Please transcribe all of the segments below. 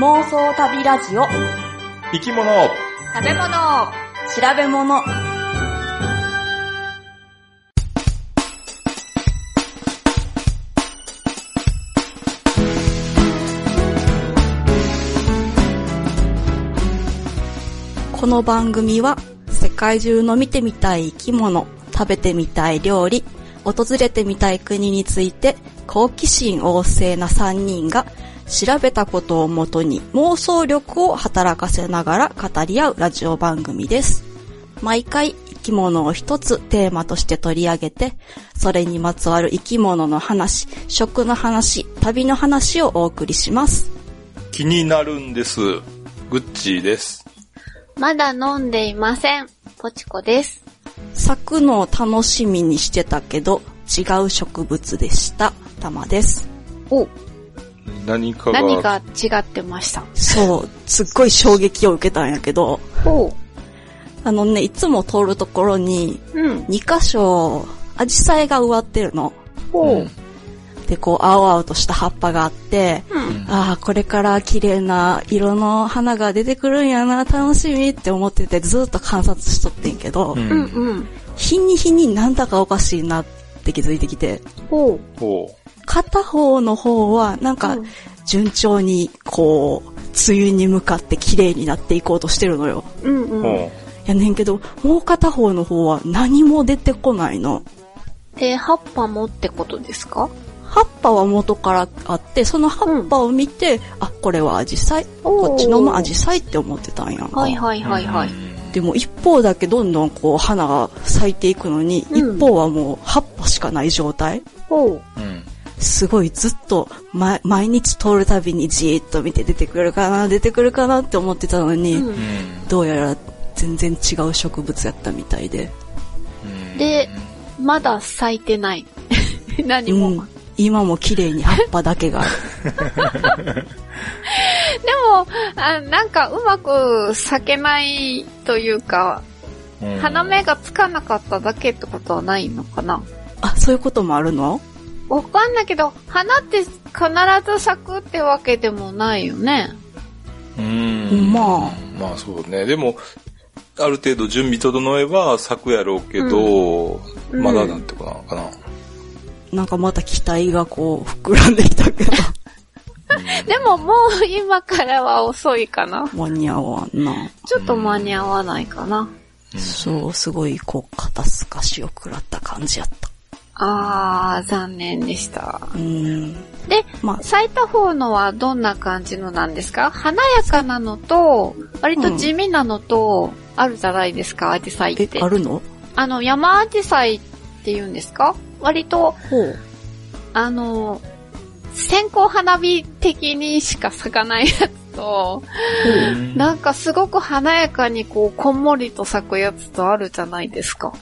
妄想旅ラジオ。生き物。食べ物。調べ物。この番組は世界中の見てみたい生き物、食べてみたい料理、訪れてみたい国について好奇心旺盛な3人が調べたことをもとに妄想力を働かせながら語り合うラジオ番組です。毎回生き物を一つテーマとして取り上げて、それにまつわる生き物の話、食の話、旅の話をお送りします。気になるんです。グッチーです。まだ飲んでいません。ポチコです。咲くのを楽しみにしてたけど、違う植物でした。たまです。お、何かが、何が違ってました？そう、すっごい衝撃を受けたんやけど、おあのね、いつも通るところに、うん。2箇所、アジサイが植わってるの。おう。ん。で、こう、青々とした葉っぱがあって、うん。ああ、これから綺麗な色の花が出てくるんやな、楽しみって思っててずっと観察しとってんけど、うん。うんうん。日に日になんだかおかしいなって気づいてきて、おほ片方の方はなんかうん順調にこう、梅雨に向かって綺麗になっていこうとしてるのよ。うんう。うん。ほやねんけど、もう片方の方は何も出てこないの。で、葉っぱもってことですか？葉っぱは元からあって、その葉っぱを見て、あ、これはアジサイ。こっちのもアジサイって思ってたんやんか。はいはいはいはい。でも一方だけどんどんこう花が咲いていくのに、うん一方はもう葉っぱしかない状態。おう。うん。すごいずっと、ま、毎日通るたびにじーっと見て出てくるかな、出てくるかなって思ってたのに、うん。うん。どうやら全然違う植物やったみたいで。うんで、まだ咲いてない。何も。うん。今も綺麗に葉っぱだけがある。でもあ、なんかうまく咲けないというか、うん花芽がつかなかっただけってことはないのかな？あ、そういうこともあるの？わかんないけど、花って必ず咲くってわけでもないよね。うん。まあ。まあそうね。でも、ある程度準備整えば咲くやろうけど、うんまだなんてことなのかな。なんかまた期待がこう膨らんできたけど、でももう今からは遅いかな。間に合わんな。ちょっと間に合わないかな。そう、すごいこう肩透かしを食らった感じやった。あー、残念でした。うん。で、まあ、咲いた方のはどんな感じのなんですか？華やかなのと、割と地味なのと、あるじゃないですか、アジサイっえて、。あるの？あの、山アジサイって言うんですか？割と。あの、線香花火的にしか咲かないやつと、うんなんかすごく華やかにこう、こんもりと咲くやつとあるじゃないですか。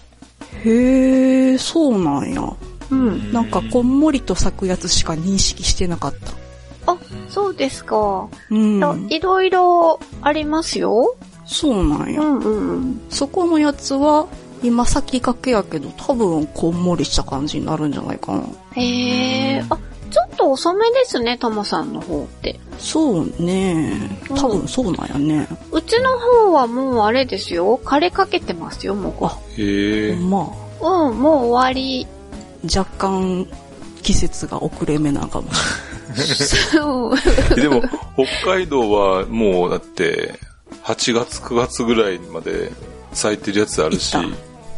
へえ、そうなんや。うん。なんかこんもりと咲くやつしか認識してなかった。あ、そうですか。うん。いろいろありますよ。そうなんや。んうんうん。そこのやつは、今咲きかけやけど、多分こんもりした感じになるんじゃないかな。へえ、あ、ちょっと遅めですね、タマさんの方って。そうね。多分そうなんやね。うちの方はもうあれですよ。枯れかけてますよ、もう。あへえ。まうん、もう終わり。あ、若干季節が遅れ目なんかもしそう でも、北海道はもうだって、8月9月ぐらいまで咲いてるやつあるしい、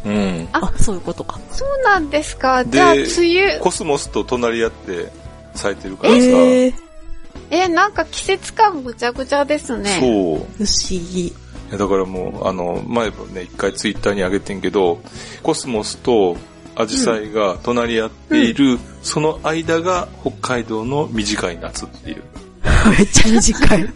うん。あ、そういうことか。そうなんですか。でじゃあ、梅雨。コスモスと隣り合って咲いてるからさ、えええ、なんか季節感ぐちゃぐちゃですね。そう。不思議。だからもう、あの、前もね、一回ツイッターに上げてんけど、コスモスとアジサイが隣り合っている、その間が北海道の短い夏っていう。めっちゃ短い。で、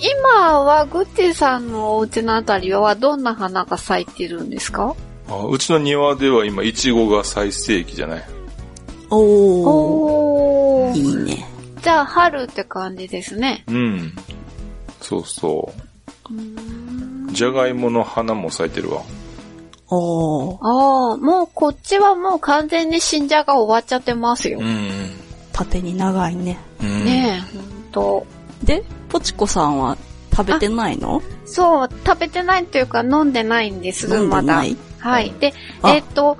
今はグッチーさんのお家のあたりはどんな花が咲いてるんですか？あうちの庭では今、イチゴが最盛期じゃない？おー。おー。いいね。じゃあ、春って感じですね。うん。そうそう。じゃがいもの花も咲いてるわ。おー。ああ、もうこっちはもう完全に新じゃが終わっちゃってますよう。ん。縦に長いね。うんねえ、ほんと。で、ポチコさんは食べてないの？そう、食べてないというか飲んでないんです、飲んまだ。でない？はい。で、あえっ、と、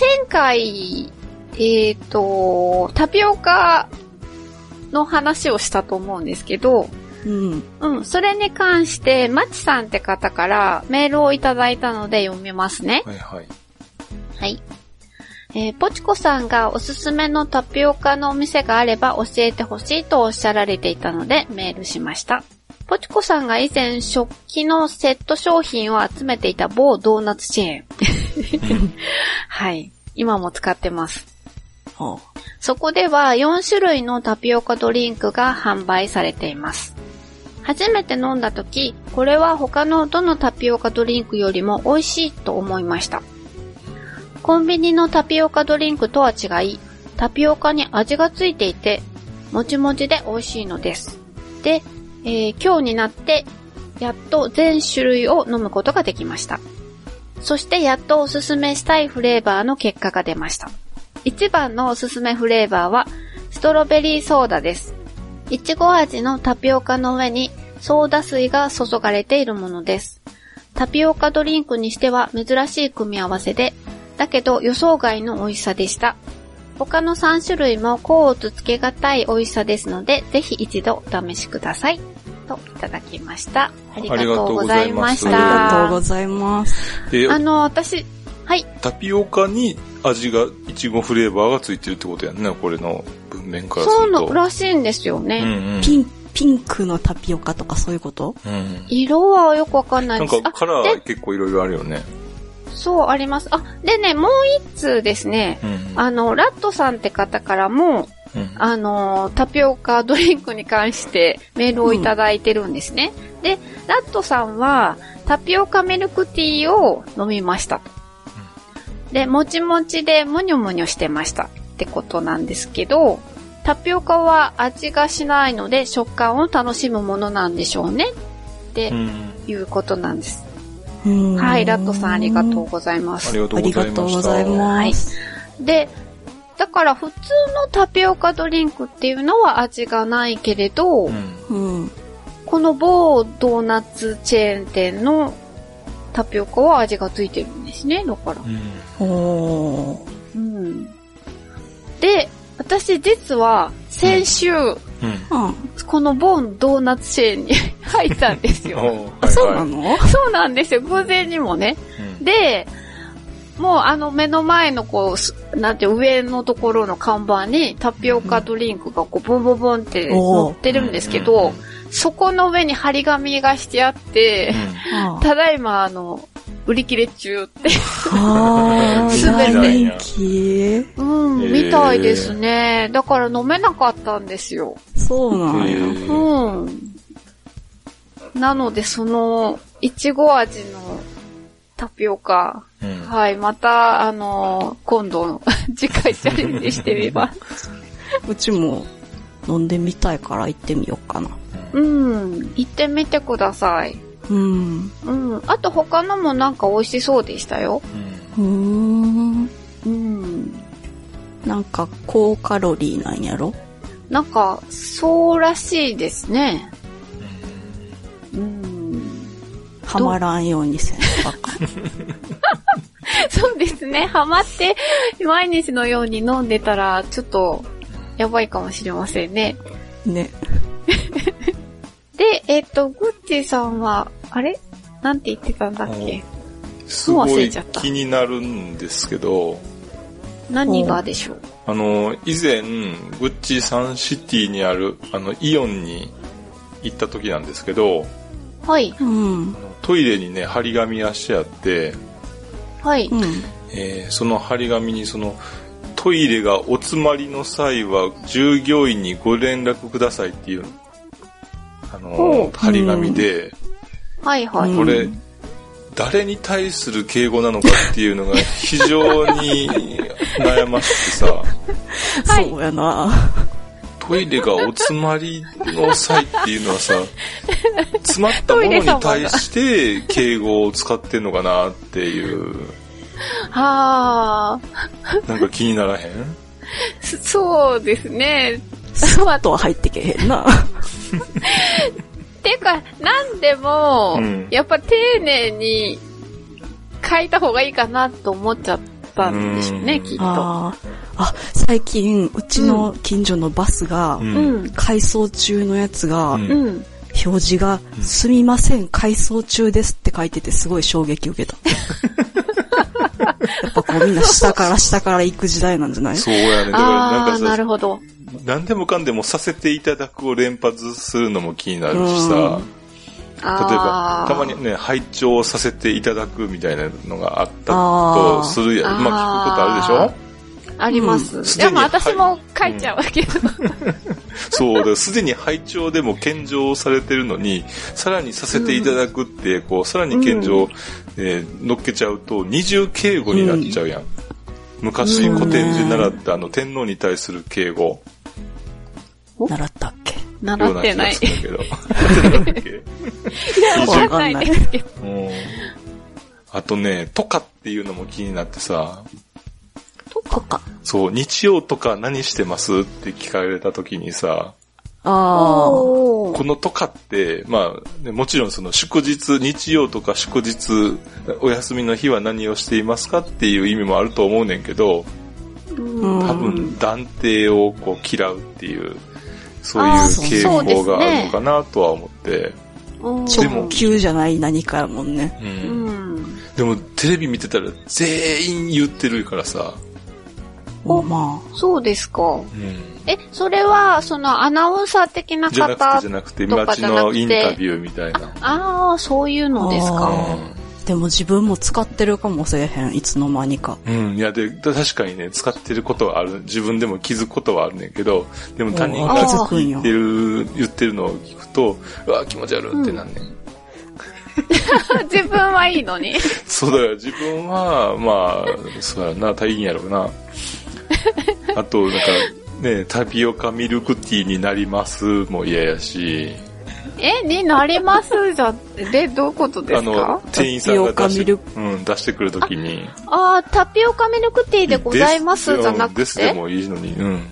前回、えっ、と、タピオカの話をしたと思うんですけど、うん。うん、それに関して、マチさんって方からメールをいただいたので読みますね。はいはい。はい。えーポチコさんがおすすめのタピオカのお店があれば教えてほしいとおっしゃられていたのでメールしました。ポチコさんが以前食器のセット商品を集めていた某ドーナツチェーン。はい。今も使ってます。ほそこでは4種類のタピオカドリンクが販売されています。初めて飲んだ時、これは他のどのタピオカドリンクよりも美味しいと思いました。コンビニのタピオカドリンクとは違い、タピオカに味がついていて、もちもちで美味しいのです。で、えー今日になって、やっと全種類を飲むことができました。そしてやっとおすすめしたいフレーバーの結果が出ました。一番のおすすめフレーバーは、ストロベリーソーダです。いちご味のタピオカの上にソーダ水が注がれているものです。タピオカドリンクにしては珍しい組み合わせで、だけど予想外の美味しさでした。他の3種類も甲乙つけがたい美味しさですので、ぜひ一度お試しください。といただきました。ありがとうございましう。あた。りがとうございます。えあの、私、はい。タピオカに味が、いちごフレーバーがついてるってことやんね、これの文面からすそうると。のらしいんですよね。うんうん。ピン、ピンクのタピオカとかそういうこと？うん。色はよくわかんないです。なんかカラあー結構いろいろあるよね。そう、あります。あ、でね、もう一通ですね。うん。あの、ラットさんって方からも、うんあの、タピオカドリンクに関してメールをいただいてるんですね。で、ラットさんは、タピオカミルクティーを飲みました。で、もちもちでむにょむにょしてましたってことなんですけど、タピオカは味がしないので食感を楽しむものなんでしょうねってうん。いうことなんです。うんはい、ラットさんありがとうございますあり。がとうございました。がとうございます。で、だから普通のタピオカドリンクっていうのは味がないけれど、うん。うん。この某ドーナツチェーン店のタピオカは味がついてるんですね、だから。うん。うん。で、私実は先週、うん。うん。この某ドーナツチェーンに入ったんですよ。そうなの？のそうなんですよ、偶然にもね。で、もうあの目の前のこうす、なんて上のところの看板にタピオカドリンクがこうボンボンボンって乗ってるんですけど、そこの上に張り紙がしてあって、あただいまあの、売り切れ中って。あすべー、て大人気うん、みたいですね。だから飲めなかったんですよ。そうなんや。うん。なのでその、いちご味のタピオカ、うん。はい、また、あの、今度、次回チャレンジしてみます。うちも飲んでみたいから行ってみようかな。うん、行ってみてください。うん。うん、あと他のもなんか美味しそうでしたよ。うーん。うん。なんか高カロリーなんやろ？なんか、そうらしいですね。うん。はまらんようにせんばか。そうですね。ハマって、毎日のように飲んでたら、ちょっと、やばいかもしれませんね。ね。で、えっ、と、グッチーさんは、あれ？なんて言ってたんだっけ？すごい忘れちゃった気になるんですけど、何がでしょう？あの、以前、グッチサンシティにある、あの、イオンに行った時なんですけど、はい、うん。トイレにね、張り紙がしてあって、はい。うん。えーその張り紙にその、トイレがお詰まりの際は従業員にご連絡くださいっていう、あほの、う張り紙で、はい、はい。うんこれ、誰に対する敬語なのかっていうのが非常に悩ましくてさ、はいそうやな。トイレがお詰まりの際っていうのはさ、詰まったものに対して敬語を使ってんのかなっていう、はあ。なんか気にならへん？そそうですね。スワッとは入ってけへんな。ていうか、なんでも、うんやっぱ丁寧に書いた方がいいかなと思っちゃったんでしょうね、うんきっと。あ最近、うちの近所のバスが、うんうん。改装中のやつが、うんうん。表示が、すみません、改装中ですって書いててすごい衝撃受けた。やっぱこうみんな下から下から行く時代なんじゃない？そうやね。だからなんああ、なるほど。何でもかんでもさせていただくを連発するのも気になるしさ、例えばたまにね、拝聴させていただくみたいなのがあったとするやん。まあ聞くことあるでしょ？あります。うん。でも私も書いちゃうけど。そうだ、す。でに拝聴でも献上されてるのに、さらにさせていただくって、こう、さらに献上、うえー乗っけちゃうと、二重敬語になっちゃうやん。昔古典で習ったあの天皇に対する敬語、習ったっけ？習ってない。するけど。習ってたっけわかんないですけど。うんあとね、とかっていうのも気になってさ、とか？そう、日曜とか何してますって聞かれた時にさ、ああ。このとかって、まあ、ね、もちろんその祝日、日曜とか祝日、お休みの日は何をしていますかっていう意味もあると思うねんけど、うん多分断定をこう嫌うっていう、そうあいうー傾向があるのかなとは思って、直球じゃない何かやもんね。う。うんん。でもテレビ見てたら全員言ってるからさ、おまそうですか。うん。え、それは、そのアナウンサー的な方じゃなくて、とか街じゃなくてのインタビューみたいな。ああ、そういうのですか。ああ。でも自分も使ってるかもしれへん、いつの間にか。うん、いや、で、確かにね、使ってることはある、自分でも気づくことはあるねんけど、でも他人あが言ってる、言ってるのを聞くと、うわ、気持ち悪いってなんねん。自分はいいのに。そうだよ、自分は、まあ、そうやな、大変やろうな。あと、なんか、ね、タピオカミルクティーになりますも嫌やし、え、になります？じゃ、で、どういうことであのすか、店員さんが出して、うん、出してくるときに、ああ、タピオカミルクティーでございますじゃなくですでて。もいいのに、うん。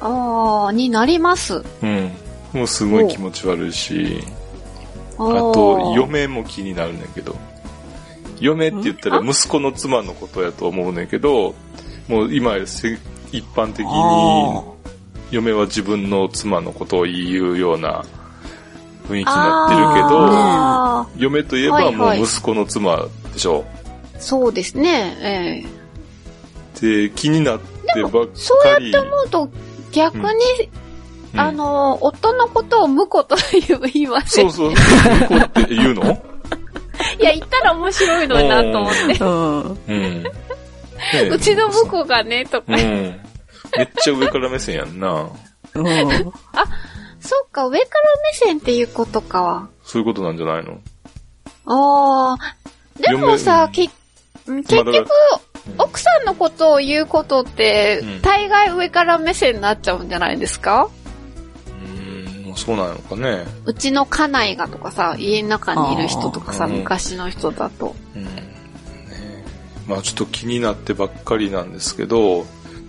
ああ、になります。うん。もうすごい気持ち悪いし、ああと、嫁も気になるねんけど。嫁って言ったら息子の妻のことやと思うねんけど、もう今せ一般的にあ嫁は自分の妻のことを言うような雰囲気になってるけあど、あ嫁といえばもはいはいう息子の妻でしょ。そうですね。ええで、気になってばっかり。そうやって思うと、逆に、うんあの、夫のことを婿と言言いません。そうそう、向こうって言うの？いや、言ったら面白いのになと思って。うん。うちの婿がね、とか。うん。めっちゃ上から目線やんな。うん。そっか、上から目線っていうことか。そういうことなんじゃないの？ああ。でもさ、結まあだ局、奥さんのことを言うことって、うん大概上から目線になっちゃうんじゃないですか？うーん、そうなのかね。うちの家内がとかさ、家の中にいる人とかさ、昔の人だと。うん。ねまあちょっと気になってばっかりなんですけど、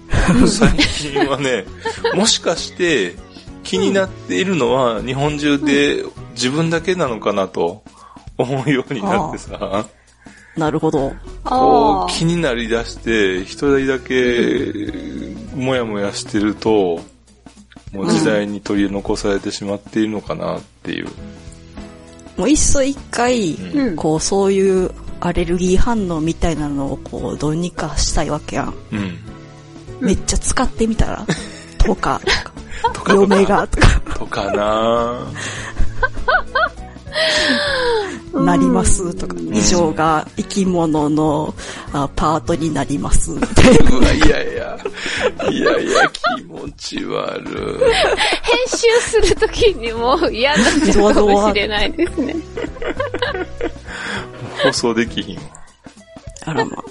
最近はね、もしかして気になっているのは日本中で自分だけなのかなと思うようになってさ、なるほど。あこう気になりだして一人だけもやもやしてると、もう時代に取り残されてしまっているのかなっていう。もういっそ一回、うんうんこう、そういうアレルギー反応みたいなのをこう、どうにかしたいわけやん。うん。めっちゃ使ってみたら、とか、とか嫁が、とか、とかななります、とか、以上が生き物のあパートになります、みたいな。うわ、いやいや。いやいや、気持ち悪い。編集するときにもう嫌になっちゃうかもしれないですね。放送できひんわ。あらま。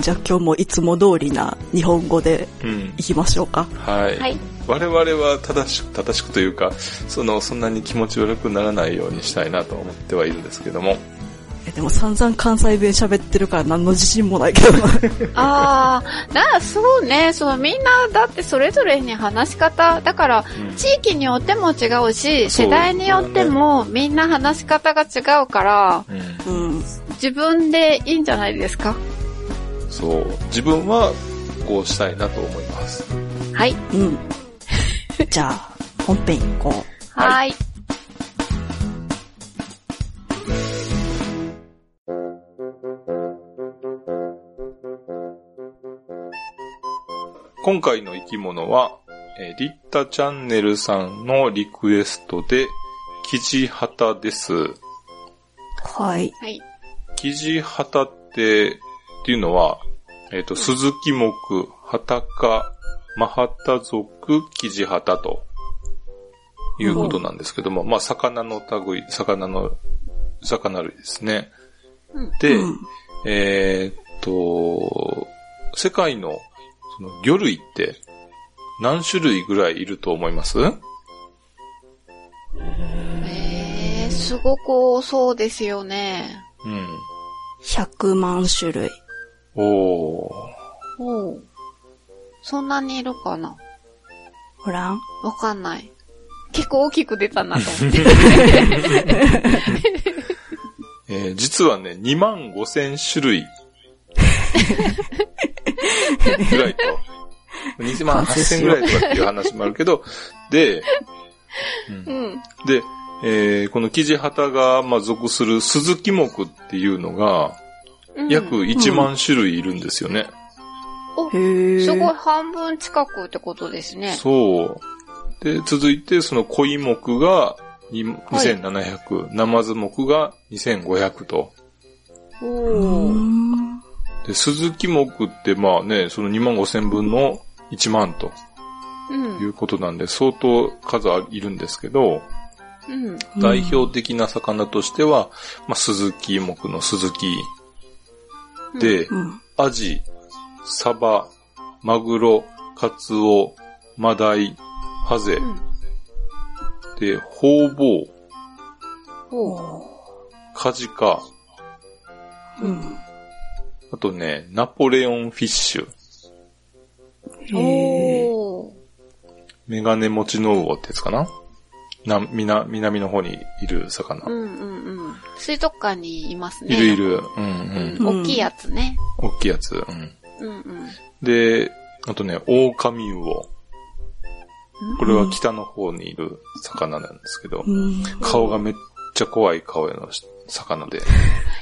じゃあ今日もいつも通りな日本語でうん。いきましょうか。はい。はい我々は正しく、正しくというか、その、そんなに気持ち悪くならないようにしたいなと思ってはいるんですけども。えでも散々関西弁喋ってるから何の自信もないけどな。ああ、だ、そうね、そう、みんな、だってそれぞれに話し方、だから、うん地域によっても違うし、そう世代によってもみんな話し方が違うから、うんうん。自分でいいんじゃないですか？そう。自分はこうしたいなと思います。はい。うん。じゃあ、本編行こう。はいはい。今回の生き物は、えーリッタチャンネルさんのリクエストで、キジハタです。はい。はい。キジハタって、っていうのは、えっ、と、鈴木目、ハタカ、マハタ族、キジハタと、いうことなんですけども、まあ、魚の類、魚の、魚類ですね。うんで、うんえーっと、世界のその魚類って何種類ぐらいいると思います？えー、すごく多そうですよね。うん。100万種類。おー。おうそんなにいるかな？ほらん？わかんない。結構大きく出たなと思って。えー実はね、2万5千種類ぐらいと。2万8千ぐらいとかっていう話もあるけど、で、うんうん。で、えーこのキジハタが、まあ、属する鈴木目っていうのが、うん約1万種類いるんですよね。お、すごい半分近くってことですね。そう。で、続いて、その恋目がにはい2700、ナマズ目が2500と。お。で、鈴木目ってまあね、その2万5千分の1万とうんい。うことなんで、相当数いるんですけど、うん。代表的な魚としては、まあ、鈴木目の鈴木で、うん。アジ、サバ、マグロ、カツオ、マダイ、ハゼ、うん。で、ホウボウ、おカジカ、うん。あとね、ナポレオンフィッシュ、ー。へー。メガネ持ちの魚ってやつかなな、みな、南の方にいる魚。うんうんうん。水族館にいますね。いるいる。うんう。うん大きいやつね。ん。大きいやつ。うん。うんうん。で、あとね、オオカミウオ。これは北の方にいる魚なんですけど、うん。顔がめっちゃ怖い顔の魚で。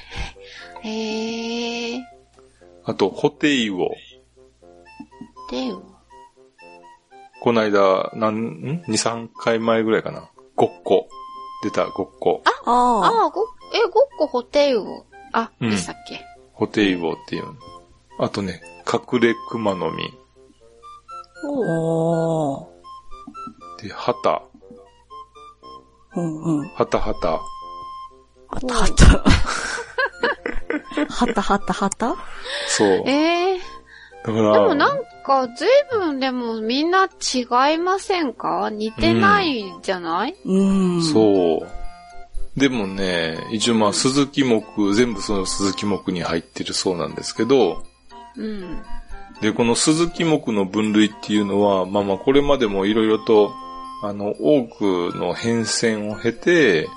へえ。あと、ホテイウオ。で、この間、なん、ん ?2、3回前ぐらいかな。ごっこ。出た、ごっこ。ああ。ああ、ご、え、ごっこホテイウオ。あ、うんでしたっけ？ホテイウオっていう。あとね、隠れクマノミ。おー。で、ハタ。うんうん。ハタハタ。はたはた。はたはたはたそう。ええだから、でもなんか、ずいぶんでもみんな違いませんか？似てないじゃない、うん。う。そう。でもね、一応まあ、鈴木目、全部その鈴木目に入ってるそうなんですけど、うん。で、この鈴木目の分類っていうのは、まあまあ、これまでもいろいろと、あの、多くの変遷を経て、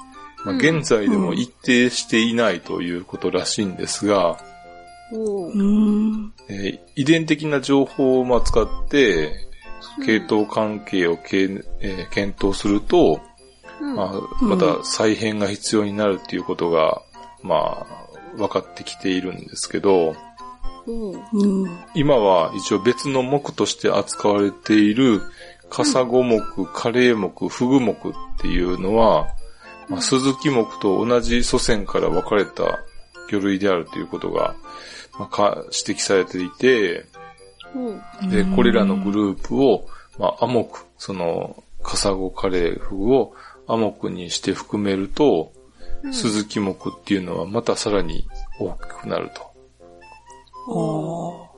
まあ、うん現在でも一定していないということらしいんですが。えー遺伝的な情報をまあ使って、系統関係をけ、えー検討すると、うん。まあ、また再編が必要になるっていうことが、まあ、分かってきているんですけど。今は一応別の目として扱われている、カサゴ目、カレイ目、フグ目っていうのは、まあ、スズキ目と同じ祖先から分かれた魚類であるということが、まあ、か指摘されていて、おーで、これらのグループを、まあ、アモク、その、カサゴカレーフグをアモクにして含めると、うんスズキ目っていうのはまたさらに大きくなるおー。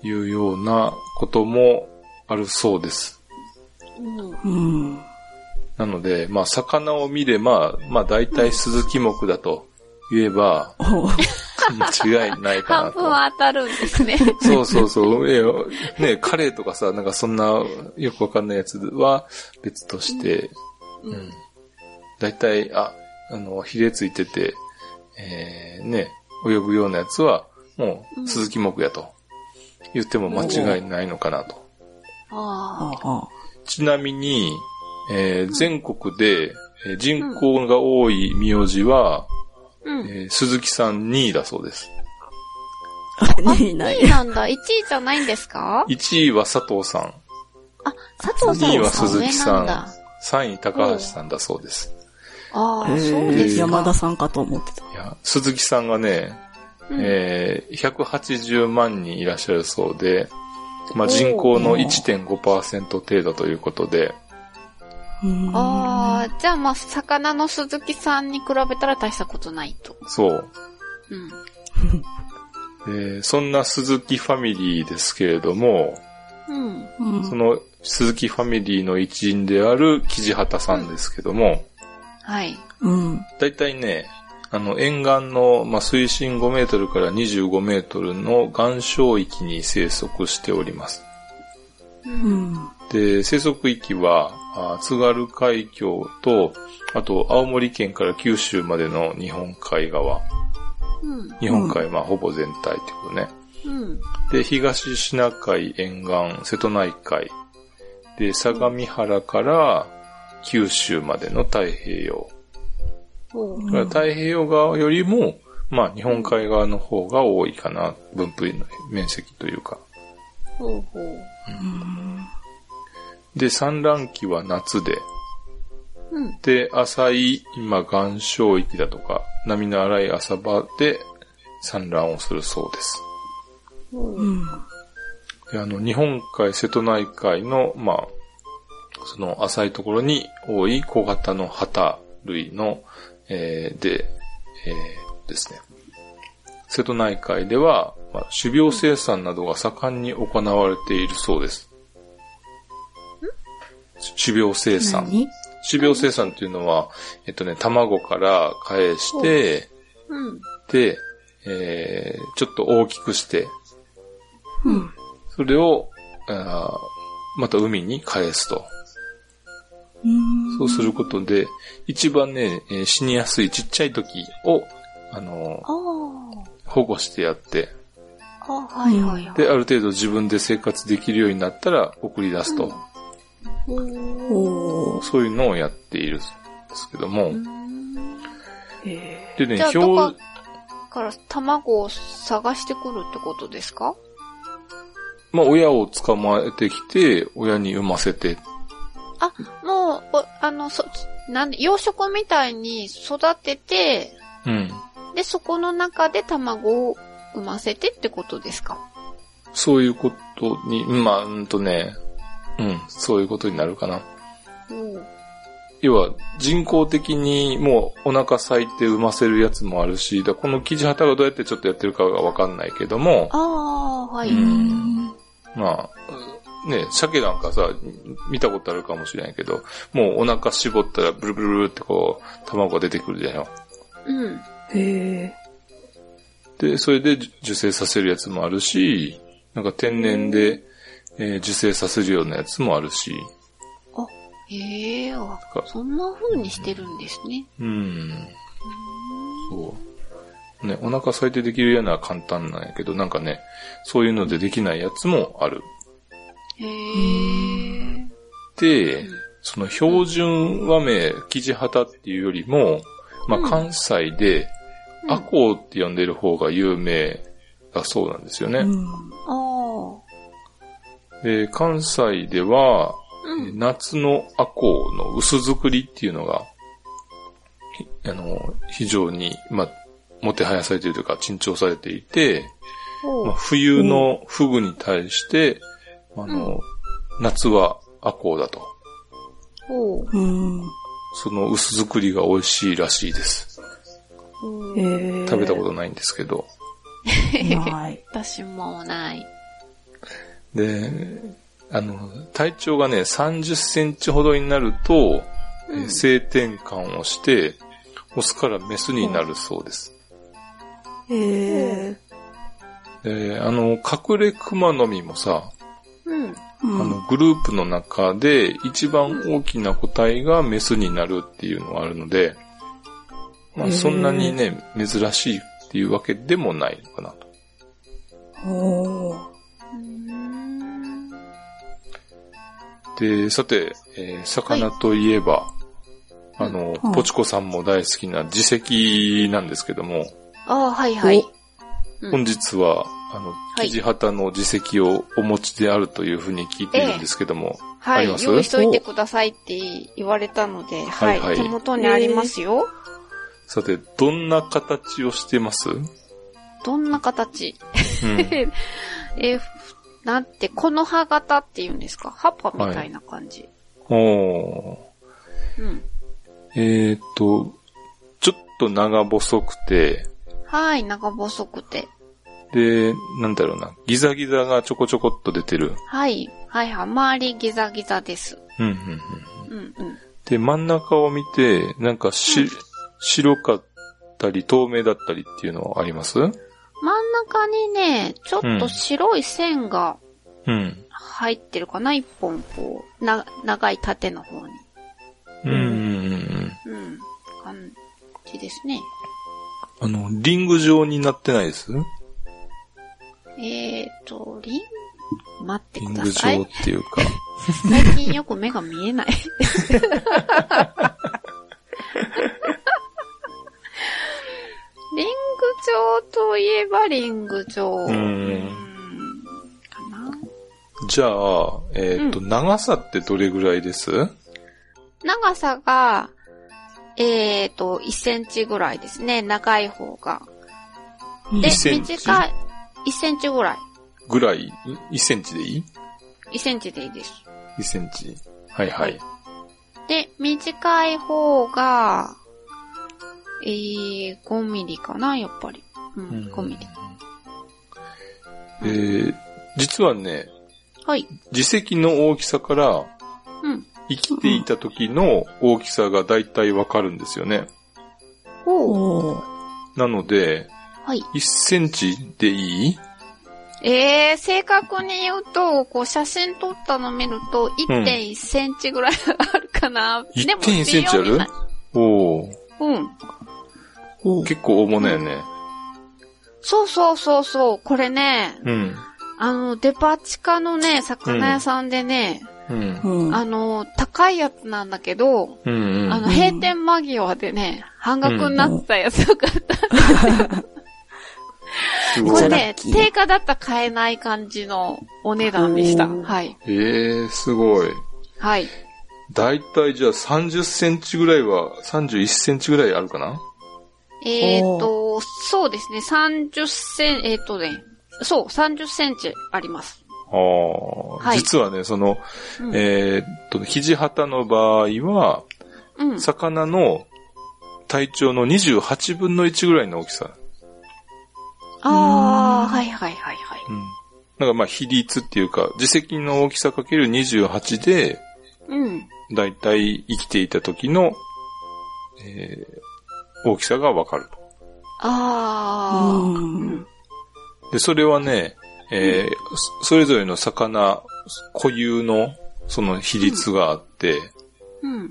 というようなこともあるそうです。うんうん。なので、まあ、魚を見れば、まあ、大体スズキ目だと言えば、お間 違いないかな半と。分は当たるんですね。そうそうそう。いやね、カレーとかさ、なんかそんなよくわかんないやつは別として、ううんん。大体、あ、あの、ヒレついてて、えー、ね、泳ぐようなやつは、もう、鈴木木やと。言っても間違いないのかなと。ああ。あちなみに、えー全国でえー人口が多い名字は、うん。えー鈴木さん2位だそうです。あ。いいな2位なんだ。1位じゃないんですか？1位は佐藤さん。あ、佐藤さん2位は鈴木さん上なんだ。3位高橋さんだそうです。ああ、へそうですか。え山田さんかと思ってた。いや、鈴木さんがね、うんえー180万人いらっしゃるそうで、まあ、人口の1.5%程度ということで、うんああ、じゃあまあ、魚の鈴木さんに比べたら大したことないと。そう。うん。えーそんな鈴木ファミリーですけれども、うん。うんその鈴木ファミリーの一員であるキジハタさんですけども、はい。うん。だいたいね、あの、沿岸の、まあ、水深5メートルから25メートルの岩礁域に生息しております。う。うんん。で、生息域は、あ津軽海峡と、あと、青森県から九州までの日本海側。うん。日本海、まあ、ほぼ全体ってことね。うん。で、東シナ海沿岸、瀬戸内海。で、相模原から九州までの太平洋。ほう。だから太平洋側よりも、まあ、日本海側の方が多いかな。分布の面積というか。ほうほう。で、産卵期は夏で、うん。で、浅い、今、岩礁域だとか、波の荒い浅場で産卵をするそうです。うん。であの、日本海、瀬戸内海の、まあ、その浅いところに多い小型の旗類の、えーで、えーですね。瀬戸内海では、まあ、種苗生産などが盛んに行われているそうです。種苗生産。何？種苗生産っていうのは、えっとね、卵から返して、うん。で、えー、ちょっと大きくして、うん。それを、あーまた海に返すと。うん。そうすることで、一番ね、えー死にやすいちっちゃい時を、あのあー保護してやって、はいはいはい。で、ある程度自分で生活できるようになったら送り出すと。ほう。おー。そういうのをやっているんですけども。えでね表こ、から卵を探してくるってことですか？まあ、親を捕まえてきて、親に産ませて、あ、もう、おあの、そ、なんで、養殖みたいに育てて、うん。で、そこの中で卵を産ませてってことですか？そういうことに、まあ、うんとね、うん、そういうことになるかな。うん。要は、人工的にもうお腹咲いて産ませるやつもあるし、だこの生地旗がどうやってちょっとやってるかがわかんないけども、ああ、はい。まあ、ね、鮭なんかさ、見たことあるかもしれないけど、もうお腹絞ったらブルブルブルってこう、卵が出てくるじゃんよ。うん。へえ。で、それで受精させるやつもあるし、なんか天然で、えー受精させるようなやつもあるし、へえ、あかそんな風にしてるんですね。うん。そう。ね、お腹咲いてできるような簡単なんやけど、なんかね、そういうのでできないやつもある。へえ。で、その標準和名、生地旗っていうよりも、まうんあ関西で、うんアコウって呼んでる方が有名だそうなんですよね。うん。ああ。で、関西では、うん。夏のアコウの薄作りっていうのが、ひあの、非常に、まあ、もてはやされているというか、珍重されていて、まあ、冬のフグに対して、あの、夏はアコウだと。その薄作りが美味しいらしいです。食べたことないんですけど。ない。私もない。で、あの、体長がね、30センチほどになると、うんえー性転換をして、オスからメスになるそうです。へえ。で、あの、隠れ熊の実もさ、うん。うあん。の、グループの中で一番大きな個体がメスになるっていうのがあるので、まあそんなにね、珍しいっていうわけでもないのかなと。おー。で、さて、えー魚といえば、あの、うんポチコさんも大好きな自石なんですけども、ああ、はいはい。うん本日は、あの、はい生地旗の自石をお持ちであるというふうに聞いているんですけども、はいありま。す？用意しといてくださいって言われたので、はい。はいはい手元にありますよ。さて、どんな形をしてます？うん。どんな形？えーふなんて、この葉型って言うんですか？葉っぱみたいな感じ。おーうん。えーっと、ちょっと長細くて、はい、長細くて。で、なんだろうな、ギザギザがちょこちょこっと出てる。はい、はいはい、周りギザギザです。うんうんうん、うんうん。で、真ん中を見て、なんかし、白かったり透明だったりっていうのはあります？真ん中にね、ちょっと白い線がうん。入ってるかな、一本こう、な、長い縦の方に。うんうんうん。感じですね。あの、リング状になってないです？えーと、リン、待ってリングください状。っていうか。最近よく目が見えない。リング状といえばリング状。うんうんかなじゃあ、えーっと、長さってどれぐらいです？長さが、えーと、1センチぐらいですね。長い方が。で、1センチ？短い、1センチぐらい。ぐらい ?1 センチでいい？1センチでいいです。?1 センチ。はいはい。で、短い方が、えー、5ミリかな、やっぱり。うん、うん5ミリ。えー、実はね、はい。自石の大きさからうん。生きていた時の大きさがだいたいわかるんですよね。おおー。なので、はい。1センチでいい？えー、正確に言うと、こう写真撮ったの見ると、1.1センチぐらいあるかな。でも1.1センチある？おーうん。結構大物やね。そうそうそうそう。これね、うん。あの、デパ地下のね、魚屋さんでね、うん。うん。あの、高いやつなんだけど、うんうん。あの、閉店間際でね、半額になってたやつを買った。これ。ね定価だったら買えない感じのお値段でした。はい。えー、すごい。はい。だいたいじゃあ30センチぐらいは、31センチぐらいあるかなえーっと、そうですね、30セン、えーっとね、そう、30センチあります。ああ、はい実はね、その、うん。えーっと、肘旗の場合は、うん。魚の体長の28分の1ぐらいの大きさ。あー、はいはいはいはい。うん。なんかまあ比率っていうか、自石の大きさかける28で、うん。だいたい生きていた時の、えー大きさがわかると。あー。うんうんで、それはね、えーそそれぞれの魚固有のその比率があって、うん。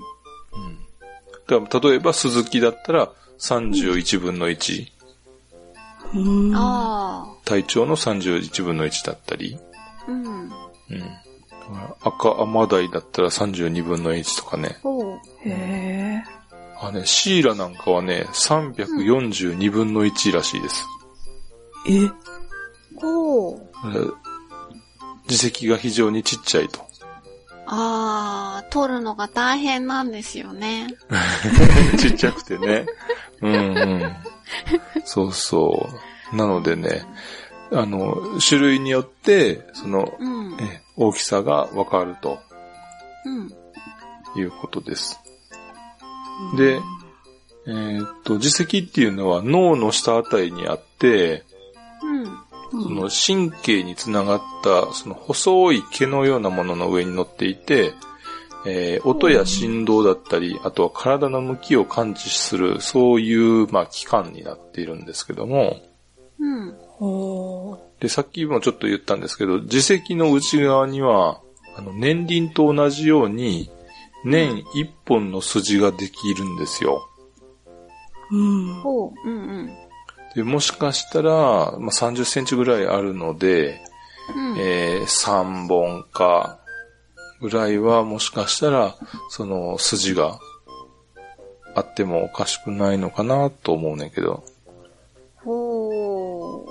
だから例えば鈴木だったら31分の1、うん。あ体長の31分の1だったり、ー。うん。うん。だから赤アマダイだったら32分の1とかね。ほう。へあね、シーラなんかはね、342分の1らしいです。ー。え？ほう。えー自石が非常にちっちゃいと。あー、取るのが大変なんですよね。ちっちゃくてね。うんうん。そうそう。なのでね、あの、種類によって、その、うん。え大きさがわかるとうん。いうことです。で、えーっと、自石っていうのは脳の下あたりにあって、うん。その神経につながった、その細い毛のようなものの上に乗っていて、えー音や振動だったり、あとは体の向きを感知する、そういう、まあ、器官になっているんですけども、うん。ほで、さっきもちょっと言ったんですけど、耳石の内側には、あの、年輪と同じように、年一本の筋ができるんですよ。う。うん。ほう。うんうん。で、もしかしたら、まあ、30センチぐらいあるので、うん。えー、3本か、ぐらいはもしかしたら、その筋があってもおかしくないのかなと思うねんけど。ほう。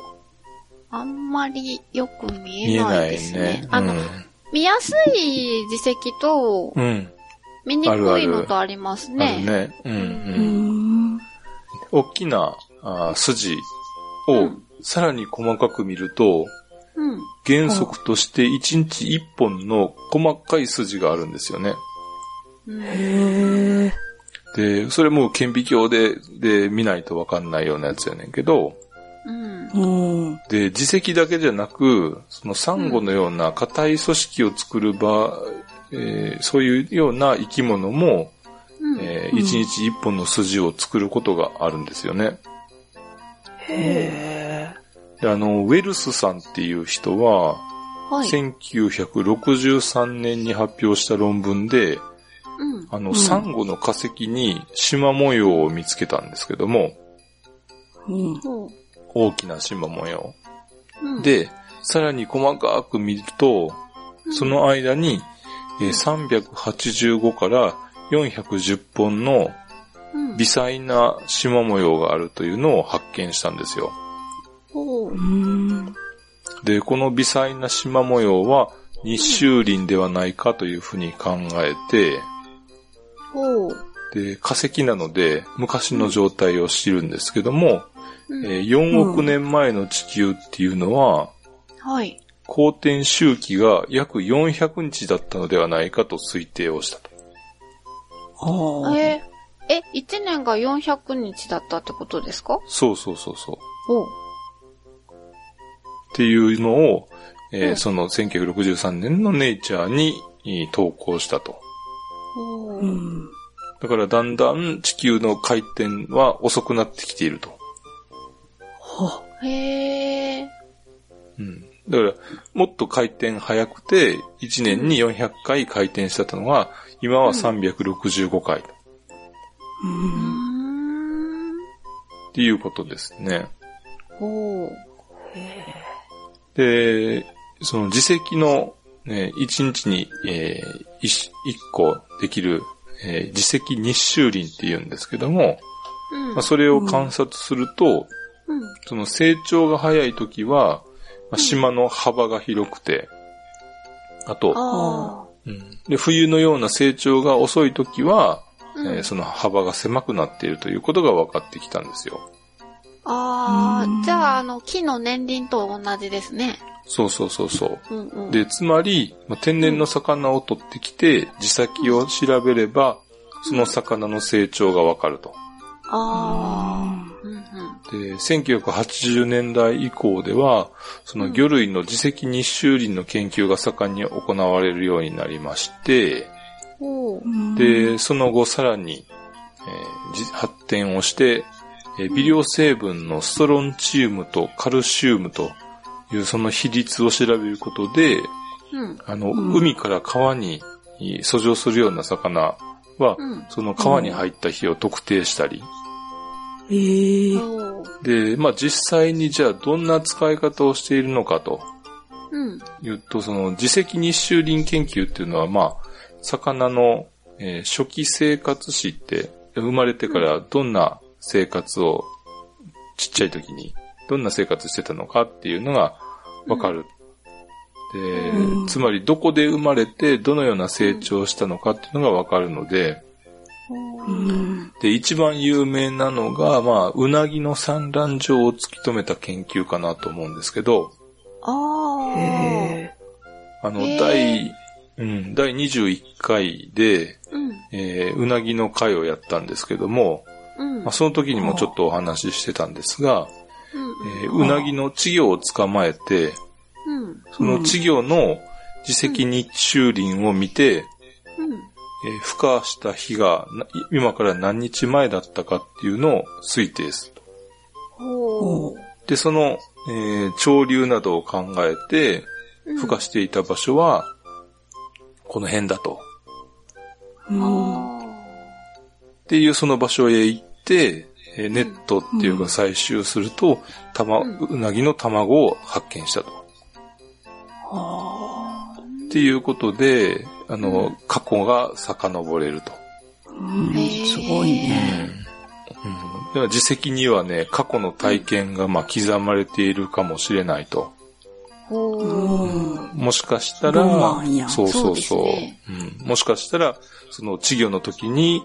あんまりよく見見ええなないいですね。ね。あの、見やすい耳石とうん。うん。見にくいのとありますあるね。ね。うん、う。うんん。大きなあー筋をうんさらに細かく見ると、うん。原則として1日1本の細かい筋があるんですよね。うんへえ。で、それも顕微鏡で、で見ないとわかんないようなやつやねんけど、うん。うん。で、耳石だけじゃなく、そのサンゴのような硬い組織を作る場、えーそういうような生き物も、うん。えー一日一本の筋を作ることがあるんですよね。へあの、ウェルスさんっていう人は、はい。1963年に発表した論文で、うん。あの、うんサンゴの化石に縞模様を見つけたんですけども、うん。大きな縞模様。うん、で、さらに細かく見ると、その間に、えー385から410本のうん、微細な縞模様があるというのを発見したんですよ。で、この微細な縞模様は日周林ではないかというふうに考えて。で、化石なので昔の状態を知るんですけども、うんえー4億年前の地球っていうのは、はい。公転周期が約400日だったのではないかと推定をしたと。はあ。えー、え、1年が400日だったってことですか？そうそうそうそう。ほう。っていうのを、えーうんその1963年のネイチャーにえー投稿したと。うん。だからだんだん地球の回転は遅くなってきていると。はへえ。うん。だから、もっと回転早くて、1年に400回回転してたのが、今は365回っう。うんーん。ていうことですね。ほう。で、その自石の、ね、1日に、えー、1, 個できる、えー自石日周林って言うんですけども、うん。まあ、それを観察すると、うん。その成長が早い時は、まあ、島の幅が広くて、あと、あうんで冬のような成長が遅い時は、あ。うんえーその幅が狭くなっているということが分かってきたんですよ。あうんあ、じゃあ、あの、木の年輪と同じですね。そうそうそうそう。うんうん。で、つまり、まあ天然の魚を取ってきて、地先を調べれば、その魚の成長がわかると。ああ。で、1980年代以降では、その魚類の自石日周林の研究が盛んに行われるようになりまして。で、その後さらに、えーじ発展をして、えー微量成分のストロンチウムとカルシウムというその比率を調べることで、うん。あの、うん海から川にえー遡上するような魚は、うん。その川に入った日を特定したり、え。で、まあ実際にじゃあどんな使い方をしているのかとうん。いうと、その自石日周林研究っていうのは、まあ、魚の、えー初期生活史って、生まれてからどんな生活を、ちっちゃい時に、どんな生活してたのかっていうのがわかる。で、うんつまりどこで生まれてどのような成長をしたのかっていうのがわかるので、うん。で、一番有名なのが、まあ、うなぎの産卵場を突き止めた研究かなと思うんですけど、ああ。あの、第、うん、第21回で、うん。えーうなぎの会をやったんですけども、うん。まあ、その時にもちょっとお話ししてたんですが、うん。えーうなぎの稚魚を捕まえて、うん。その稚魚の自石日中林を見て、うん。えー孵化した日がな今から何日前だったかっていうのを推定すると。で、その、えー潮流などを考えて、うん孵化していた場所は、この辺だと。うん。っていうその場所へ行って、えーネットっていうか採集すると、たま、うなぎの卵を発見したと。はあ。っていうことで、あの、過去が遡れると。うんすごいね。うん。だから自責にはね、過去の体験がまあ刻まれているかもしれないと。もしかしたら、そうそうそそううん。もしかしたら、その稚魚の時に、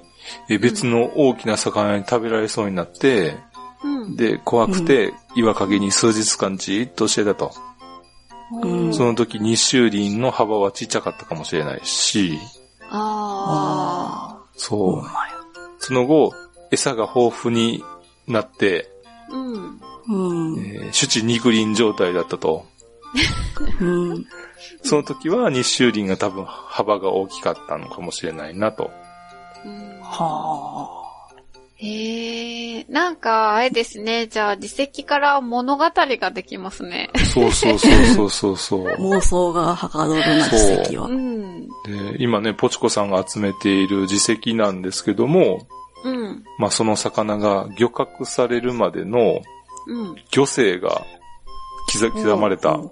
え別の大きな魚に食べられそうになって、うん。で、怖くて岩陰に数日間じーっとしてたと。うんその時日周林の幅はちっちゃかったかもしれないし、あそう。その後、餌が豊富になって、あ。うん。うん。えー種地肉林状態だったと。うん。その時は日周林が多分幅が大きかったのかもしれないなと。うんはへえ、なんか、あれですね。じゃあ、自責から物語ができますね。そうそうそうそうそうそう。あ。妄想がはかどるな、奇跡はう。ん。で今ね、ポチコさんが集めている自責なんですけども、うん。まあその魚が漁獲されるまでのうん。漁生が刻刻まれたうん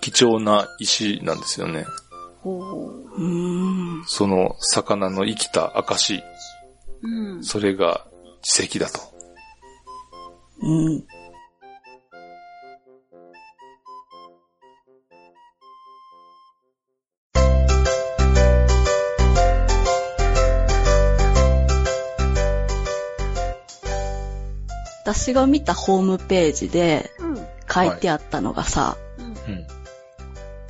貴重な石なんですよね。ほうん。その魚の生きた証、う。うん。それが自責だと。うん。私が見たホームページでうん。書いてあったのがさ、うん。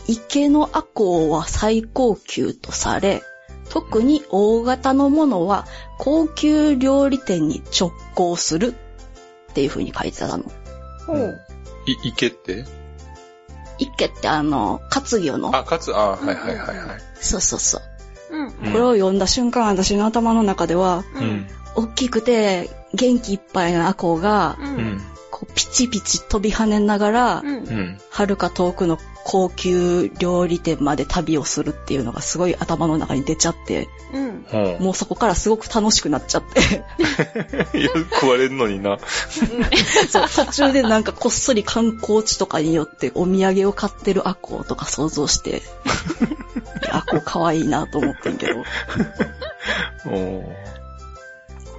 池のアコウは最高級とされ、特に大型のものは高級料理店に直行するっていう風に書いてたの。ほう。い、池って？池ってあの、活魚の。あ、かつ、あ、はいはいはいはい。そうそうそう。うん。うんこれを読んだ瞬間、私の頭の中では、ううんん。。大きくて元気いっぱいなアコウが、う。うんん。こうピチピチ飛び跳ねながら、うんう。ん。遥か遠くの高級料理店まで旅をするっていうのがすごい頭の中に出ちゃって、うん。もうそこからすごく楽しくなっちゃって、食われんのにな。そう途中でなんかこっそり観光地とかによってお土産を買ってるアコウとか想像して、アコウ可愛いなと思ってんけど、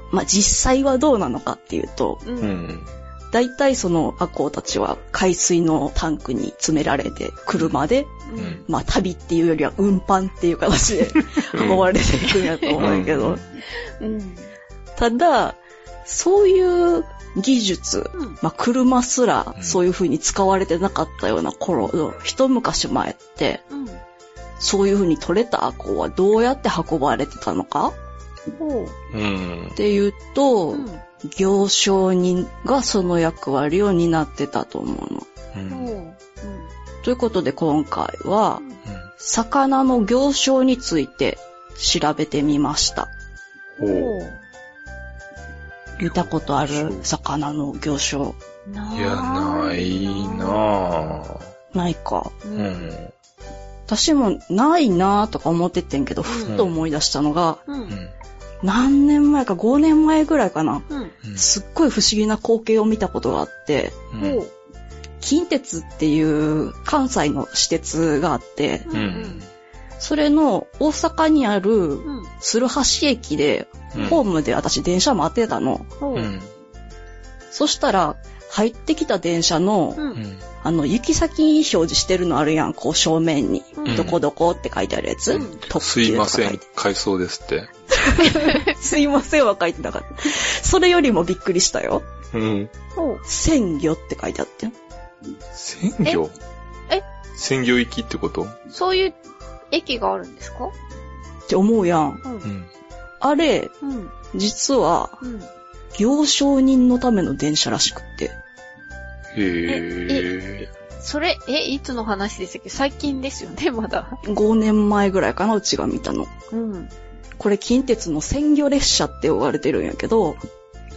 まあ実際はどうなのかっていうと、う。うんん。大体そのアコウたちは海水のタンクに詰められて車で、うん。まあ旅っていうよりは運搬っていう形で運ばれていくんやと思うんやけど、うん。ただ、そういう技術、うん。まあ車すらうんそういう風に使われてなかったような頃の一昔前って、うん。そういう風に取れたアコウはどうやって運ばれてたのかっ。ていうと、うん。行商人がその役割を担ってたと思うの。うん。ということで今回はう、ん。魚の行商について調べてみました。ほう。見たことある魚の行商？ないや、ないなぁ。ないか。う。うんん。私もないなぁとか思っててんけど、ふっと思い出したのが、う。うんん。何年前か5年前ぐらいかな。うん。うんすっごい不思議な光景を見たことがあって、うん。近鉄っていう関西の私鉄があって、うん。うん。それの大阪にあるうん。鶴橋駅で、うんホームで私電車待ってたの。そしたら、入ってきた電車の、う。うんん。あの、行き先表示してるのあるやん、こう正面に。うんどこどこって書いてあるやつ。うん特すいませんか書いて。回送ですって。すいませんは書いてなかった。それよりもびっくりしたよ。うん。鮮魚って書いてあって。鮮魚？え？え？鮮魚行きってこと？そういう駅があるんですか？って思うやん。うんう。ん。あれ、うん。実は、うん。行商人のための電車らしくって。へそれ、え、いつの話でしたっけ？最近ですよね、まだ。5年前ぐらいかな、うちが見たの。うん。これ近鉄の鮮魚列車って呼ばれてるんやけど。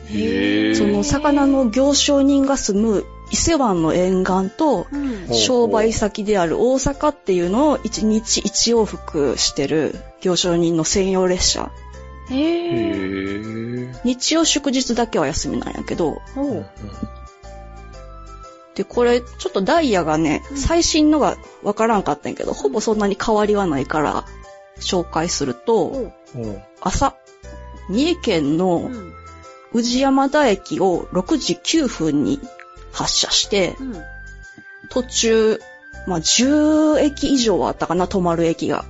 その魚の行商人が住む伊勢湾の沿岸と商売先である大阪っていうのを1日1往復してる行商人の専用列車。へへえ。ー日曜祝日だけは休みなんやけど、で、これ、ちょっとダイヤがね、うん最新のがわからんかったんやけど、ほぼそんなに変わりはないから、紹介すると、朝、三重県うのん。宇治山田駅を6時9分に発車して、うん。途中、まあ、10駅以上はあったかな、止まる駅が。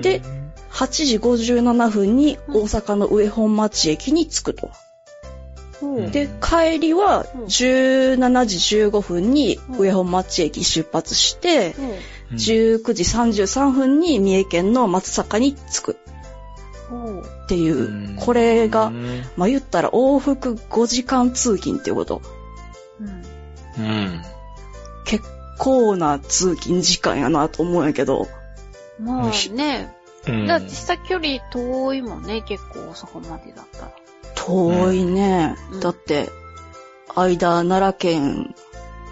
で8時57分に大阪の上本町駅に着くと。で、帰りはうん17時15分に上本町駅出発して、おううん19時33分に三重県の松阪に着くっていうう、んこれがう、んまあ、言ったら往復5時間通勤っていうこと。うん。うん。結構な通勤時間やなと思うんやけど、まあね。うんだって下距離遠いもんね、結構大阪までだったら。遠いね。うんだって、間、奈良県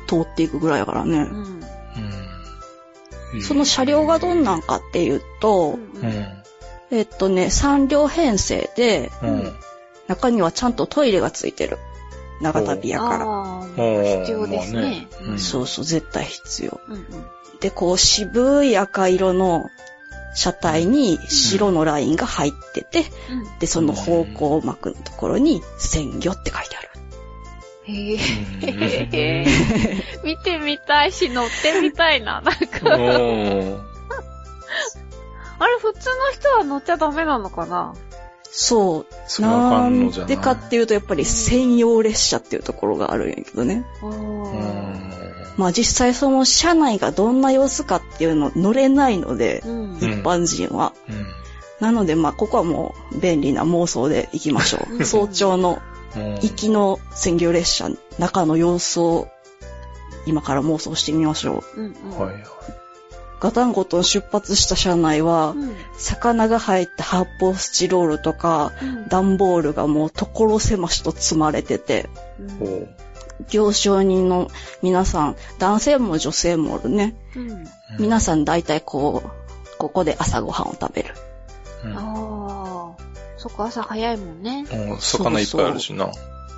通っていくぐらいやからね。うん。うんその車両がどんなんかっていうと、うんうん。えっとね、3両編成で、うん。中にはちゃんとトイレがついてる。長旅やから。必要ですね。まあねうんそうそう、絶対必要。うんうん。で、こう、渋い赤色の車体に白のラインが入ってて、うんで、その方向幕のところに、鮮魚って書いてある。へうんえ。見てみたいし、乗ってみたいな。なんうか、んあれ、普通の人は乗っちゃダメなのかな？そう。ないでかっていうと、やっぱり専用列車っていうところがあるんやけどね。まあ実際その車内がどんな様子かっていうの乗れないので、うん。般人は。うんなのでまあここはもう便利な妄想で行きましょう。早朝のうん行きの専業列車、中の様子を今から妄想してみましょう。うんうん。はいはい。ガタンゴトン出発した車内はう、ん。魚が入った発泡スチロールとか、うん段ボールがもう所狭しと積まれてて、ほう行商人の皆さん、男性も女性もおるね。うん。皆さん大体こう、ここで朝ごはんを食べる。うんああ。そこ朝早いもんね。うん魚いっぱいあるしな。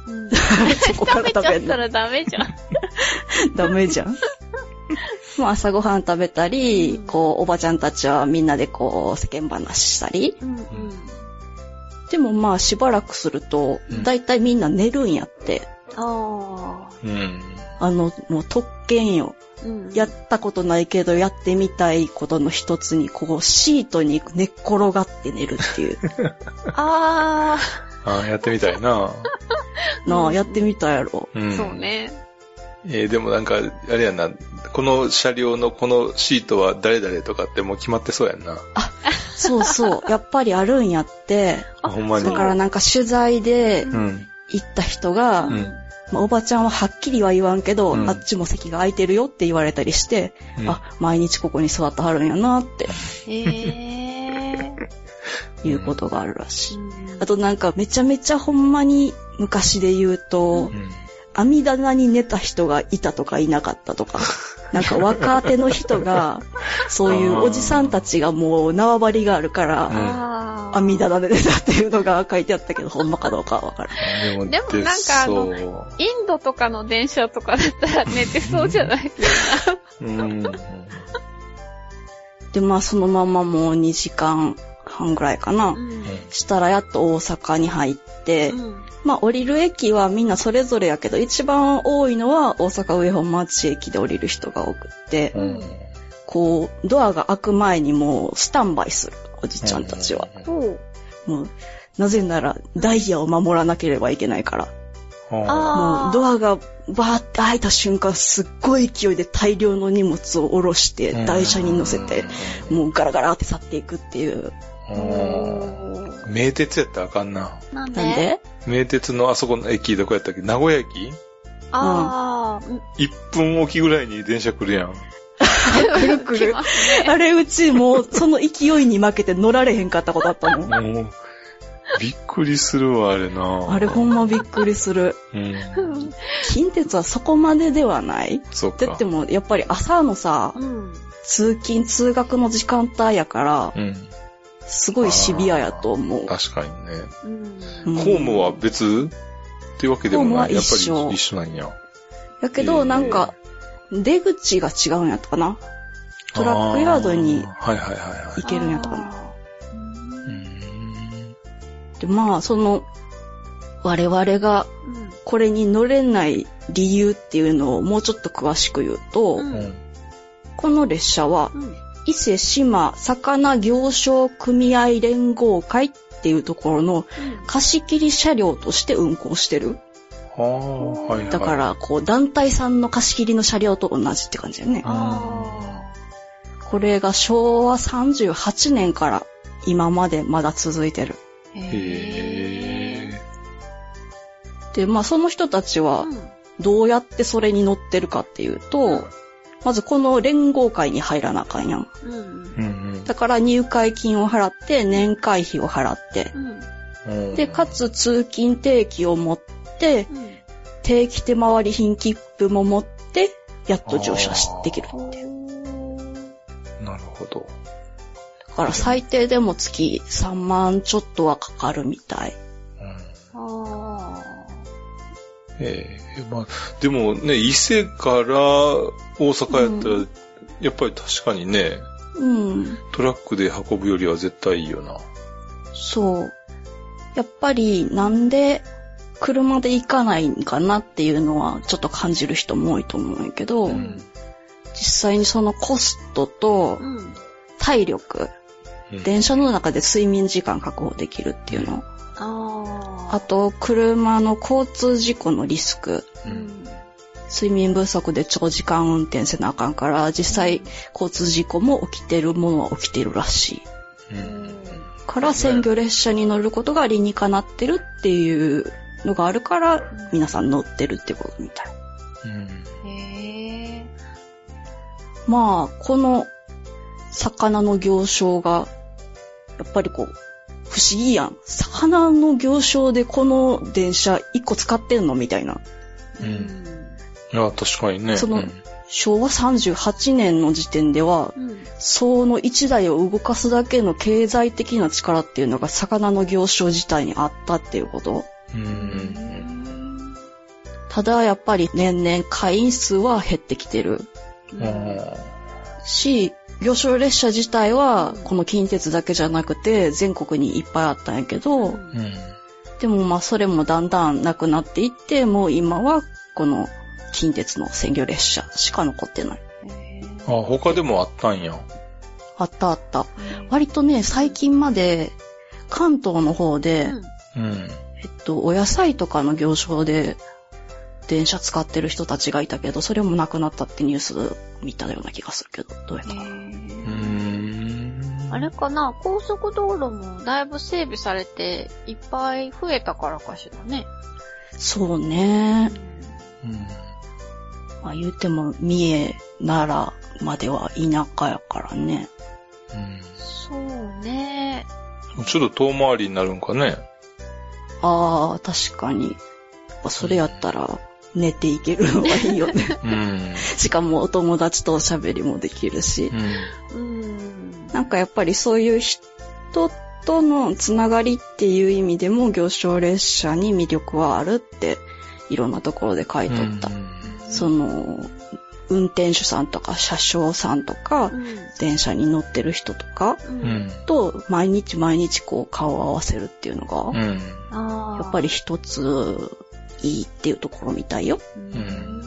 うん。そこから食べちゃ食べるの？ったらダメじゃん。ダメじゃん。もう朝ごはん食べたり、うんこう、おばちゃんたちはみんなでこう、世間話したり。うんうん。でもまあしばらくするとうん、大体みんな寝るんやって。ああ。うん。あの、もう特権よ。うん。やったことないけど、やってみたいことの一つに、こう、シートに寝っ転がって寝るっていう。あああ、やってみたいな。なあ、やってみたやろ。うあ。ん。そう。ね。えーでもなんか、あれやな、この車両のこのシートは誰々とかってもう決まってそうやんな。そうそう。やっぱりあるんやって。あほんまに。だからなんか取材でうん。行った人が、うんまあ、おばちゃんははっきりは言わんけど、うんあっちも席が空いてるよって言われたりして、うんあ、毎日ここに座ってはるんやなってへえ。いうことがあるらしい。うんあとなんかめちゃめちゃほんまに昔で言うと、うん。網棚に寝た人がいたとかいなかったとか、なんか若手の人が、そういうおじさんたちがもう縄張りがあるから。網棚で寝たっていうのが書いてあったけど、ほんまかどうかはわからん。でも、でもなんかあのインドとかの電車とかだったら寝てそうじゃないで。で、まあそのままもう2時間半ぐらいかな。うん。したらやっと大阪に入って、うん。まあ降りる駅はみんなそれぞれやけど、一番多いのは大阪上本町駅で降りる人が多くって、うん。こう、ドアが開く前にもうスタンバイする、おじちゃんたちは。そう。もう、なぜならダイヤを守らなければいけないから。あも。うドアがバーって開いた瞬間、すっごい勢いで大量の荷物を下ろして、台車に乗せて、もうガラガラって去っていくっていう。あおーー名鉄やったらあかんな。なんで？名鉄のあそこの駅どこやったっけ？名古屋駅？ああ。うん ?1 分おきぐらいに電車来るやん。くるくるねあれ、うちもうその勢いに負けて乗られへんかったことあったもん。もうびっくりするわ、あれな。あれほんまびっくりする。うん。近鉄はそこまでではない？そうか。だってもう、やっぱり朝のさ、うん。通勤通学の時間帯やから、うん。すごいシビアやと思う。確かにね。ホームは別っていうわけでもない。ホームはやっぱ一緒り一緒なんや。やけど、なんか、出口が違うんやったかなトラックヤードにあーはいはいはいはい行。けるんやったかな。で、まあ、その、我々がうん。これに乗れない理由っていうのをもうちょっと詳しく言うと、うんうん。この列車は、うん。伊勢志摩魚行商組合連合会っていうところの貸し切り車両として運行してる。はあ、はいはい。だか、ら、こう、団体さんの貸し切りの車両と同じって感じだよね。あこれが昭和38年から今までまだ続いてる。ー。へえ。で、まあその人たちはどうやってそれに乗ってるかっていうと、まずこの連合会に入らなあかんやん。うん。だから入会金を払って、年会費を払って、うん。うん。で、かつ通勤定期を持って、うん。定期手回り品切符も持って、やっと乗車しできる。なるほど。だから最低でも月3万ちょっとはかかるみたい。ええまあ、でもね、伊勢から大阪やったら、うやっぱり確かにね、うん。トラックで運ぶよりは絶対いいよな。そう。やっぱりなんで車で行かないんかなっていうのはちょっと感じる人も多いと思うんやけど、うん実際にそのコストと。体力、うん電車の中で睡眠時間確保できるっていうの。ああと、車の交通事故のリスク。ー。うん。睡眠不足で長時間運転せなあかんから、実際交通事故も起きてるものは起きてるらしい。うんから専業列車に乗ることが理にかなってるっていうのがあるから、皆さん乗ってるってことみたい。うんへまあ、この魚の行商が、やっぱりこう、不思議やん。魚の行商でこの電車一個使ってんのみたいな。ー。うんいや、確かにね。そのうん昭和38年の時点では、うん。その一台を動かすだけの経済的な力っていうのが魚の行商自体にあったっていうこと。うん。ただやっぱり年々会員数は減ってきてるうんうんし、行商列車自体はこの近鉄だけじゃなくて全国にいっぱいあったんやけど、うんでもまあそれもだんだんなくなっていって、もう今はこの近鉄の専業列車しか残ってない。あ、他でもあったんや。あったあった。割とね、最近まで関東の方で、うん。えっと、お野菜とかの行商で電車使ってる人たちがいたけど、それもなくなったってニュース見たような気がするけど、どうやったかな。あれかな高速道路もだいぶ整備されていっぱい増えたからかしらね。そうね。うん。まあ言うても、三重、奈良までは田舎やからね。そうね。うん。ちょっと遠回りになるんかね。ああ、確かに。やっぱそれやったら、寝ていけるの はいいよね。うん。しかもお友達とおしゃべりもできるしう。ん。うん。なんかやっぱりそういう人とのつながりっていう意味でも行商列車に魅力はあるっていろんなところで書いとった。その、運転手さんとか車掌さんとか、うん。電車に乗ってる人とかう。うんん。と毎日毎日こう顔を合わせるっていうのが、うん。ああ。やっぱり一ついいっていうところみたいよ。うん。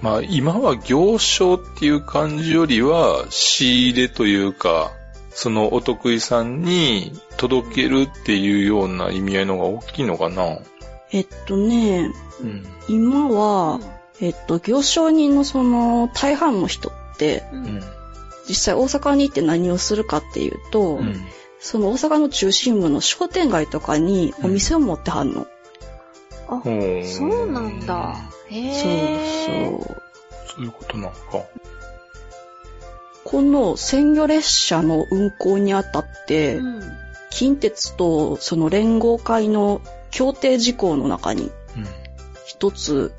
まあ今は行商っていう感じよりは仕入れというか、そのお得意さんに届けるっていうような意味合いの方が大きいのかな。えっとね、うん。今は、えっと、行商人のその大半の人って、う。うんん。実際大阪に行って何をするかっていうと、うん。その大阪の中心部の商店街とかにお店を持ってはんの。あ、そうなんだ。へそうそう。そういうことなんか。この鮮魚列車の運行にあたって、うん。近鉄とその連合会の協定事項の中に一つ、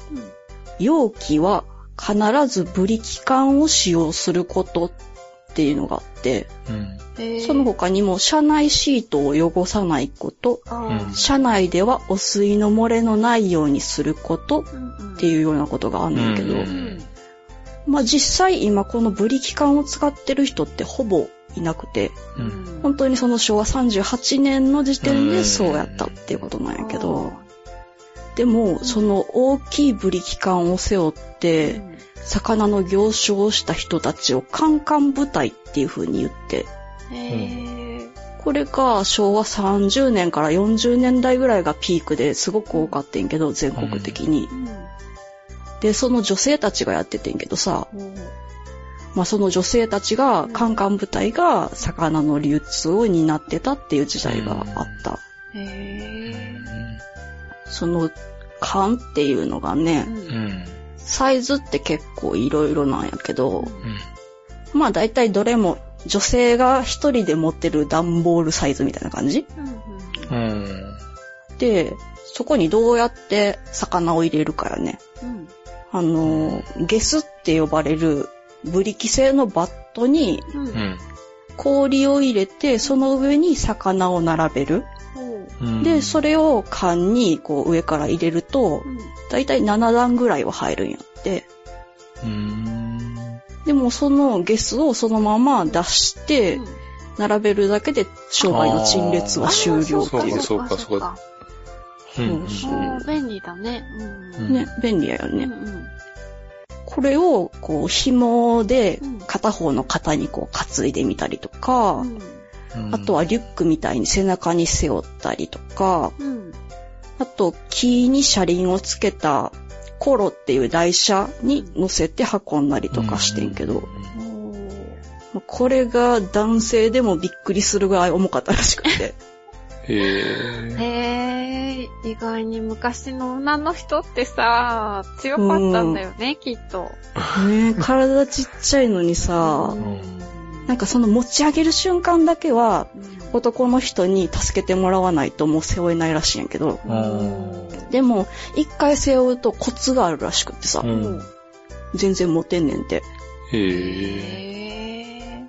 容器は必ずブリキ管を使用することっていうのがあって、うん。その他にも車内シートを汚さないこと、うん車内では汚水の漏れのないようにすることっていうようなことがあんねんけど、うんまあ実際今このブリキ管を使ってる人ってほぼいなくて、うん。本当にその昭和38年の時点でそうやったっていうことなんやけど、でもその大きいブリキ管を背負って、魚の行商をした人たちをカンカン部隊っていう風に言って、これが昭和30年から40年代ぐらいがピークですごく多かったんやけど、全国的に。で、その女性たちがやっててんけどさ、まあその女性たちが、カンカン部隊が魚の流通を担ってたっていう時代があった。その缶っていうのがね、うん。サイズって結構いろいろなんやけど、まあ大体どれも女性が一人で持ってる段ボールサイズみたいな感じ？うん。で、そこにどうやって魚を入れるかやね。あの、ゲスって呼ばれるブリキ製のバットにうん。氷を入れて、その上に魚を並べる。うん。で、それを缶にこう上から入れると、だいたい7段ぐらいは入るんやって。うん。でもそのゲスをそのまま出して、並べるだけで商売の陳列は終了っていう。そうかそうかうん。そう便利だね。うんね、便利やよね。うんこれを、こう、紐でうん片方の肩にこう担いでみたりとか、うんあとはリュックみたいに背中に背負ったりとか、うん。あと木に車輪をつけたコロっていう台車に乗せて運んだりとかしてんけど、まあこれが男性でもびっくりするぐらい重かったらしくて。へえ。意外に昔の女の人ってさ、強かったんだよね、きっと。ねえ体ちっちゃいのにさ、なんかその持ち上げる瞬間だけは男の人に助けてもらわないともう背負えないらしいんやけど、でも一回背負うとコツがあるらしくってさ、うん。全然持てんねんて。へえ。へえ。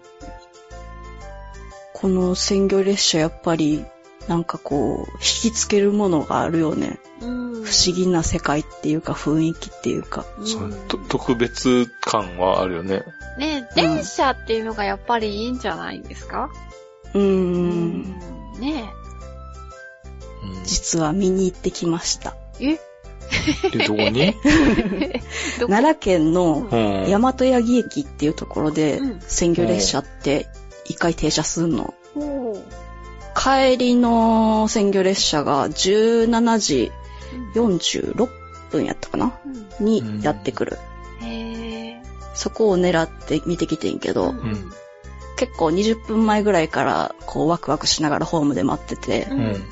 この鮮魚列車やっぱりなんかこう引きつけるものがあるよね。うん不思議な世界っていうか雰囲気っていうか。そうと特別感はあるよね。ね電車っていうのがやっぱりいいんじゃないんですか？うーん。ねうん実は見に行ってきました。え？え、どこに？奈良県のうん。大和八木駅っていうところでうん鮮魚列車って一回停車すんの。ほう帰りの鮮魚列車が17時46分やったかな？うんにやってくる。へえ。そこを狙って見てきてんけど、うん結構20分前ぐらいからこうワクワクしながらホームで待ってて、うん。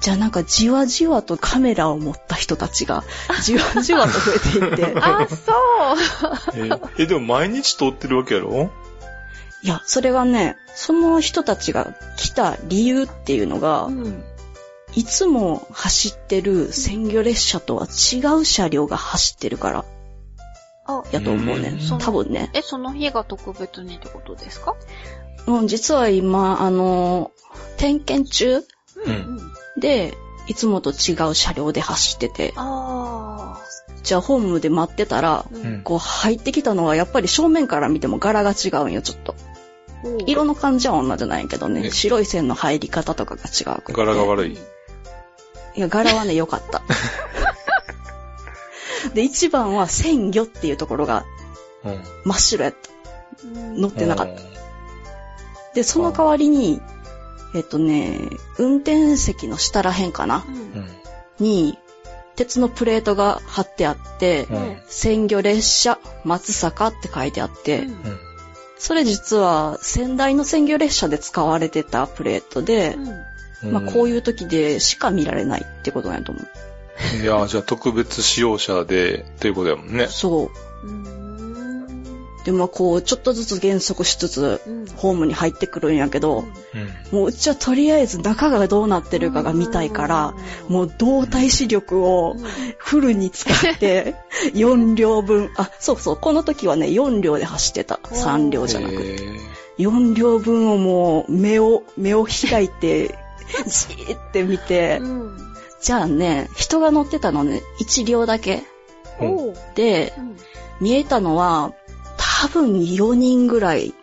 じゃあなんかじわじわとカメラを持った人たちが じわじわと増えていって、あ、そう。え、えでも毎日通ってるわけやろ？いや、それがね、その人たちが来た理由っていうのが、うんいつも走ってる鮮魚列車とは違う車両が走ってるから、あ、やと思うねうん。多分ね。え、その日が特別にってことですか？うん、実は今、あの、点検中うん。で、いつもと違う車両で走ってて、あじゃあホームで待ってたら、あ。うんこう入ってきたのはやっぱり正面から見ても柄が違うんよ、ちょっと。色の感じは同じなんやけどね、え白い線の入り方とかが違う。柄が悪い。いや、柄はね、良かった。で、一番は鮮魚っていうところがうん。真っ白やった。乗ってなかった。た。で、その代わりに、えっとね、運転席の下らへんかな？うん。に、鉄のプレートが貼ってあって、うん。鮮魚列車松坂って書いてあって、うん。それ実は先代の鮮魚列車で使われてたプレートで、まあこういう時でしか見られないってことなんやと思う。いや、じゃあ特別使用者で、っていうことやもんね。そう。で、まあこう、ちょっとずつ減速しつつ、うんホームに入ってくるんやけど、うん。もううちはとりあえず中がどうなってるかが見たいから、もう動体視力をフルに使って、4両分、あ、そうそう、この時はね、4両で走ってた。3両じゃなくて。へー4両分をもう、目を、目を開いて、じーって見て、うん。じゃあね、人が乗ってたのね、1両だけ。で、うん見えたのは、多分4人ぐらい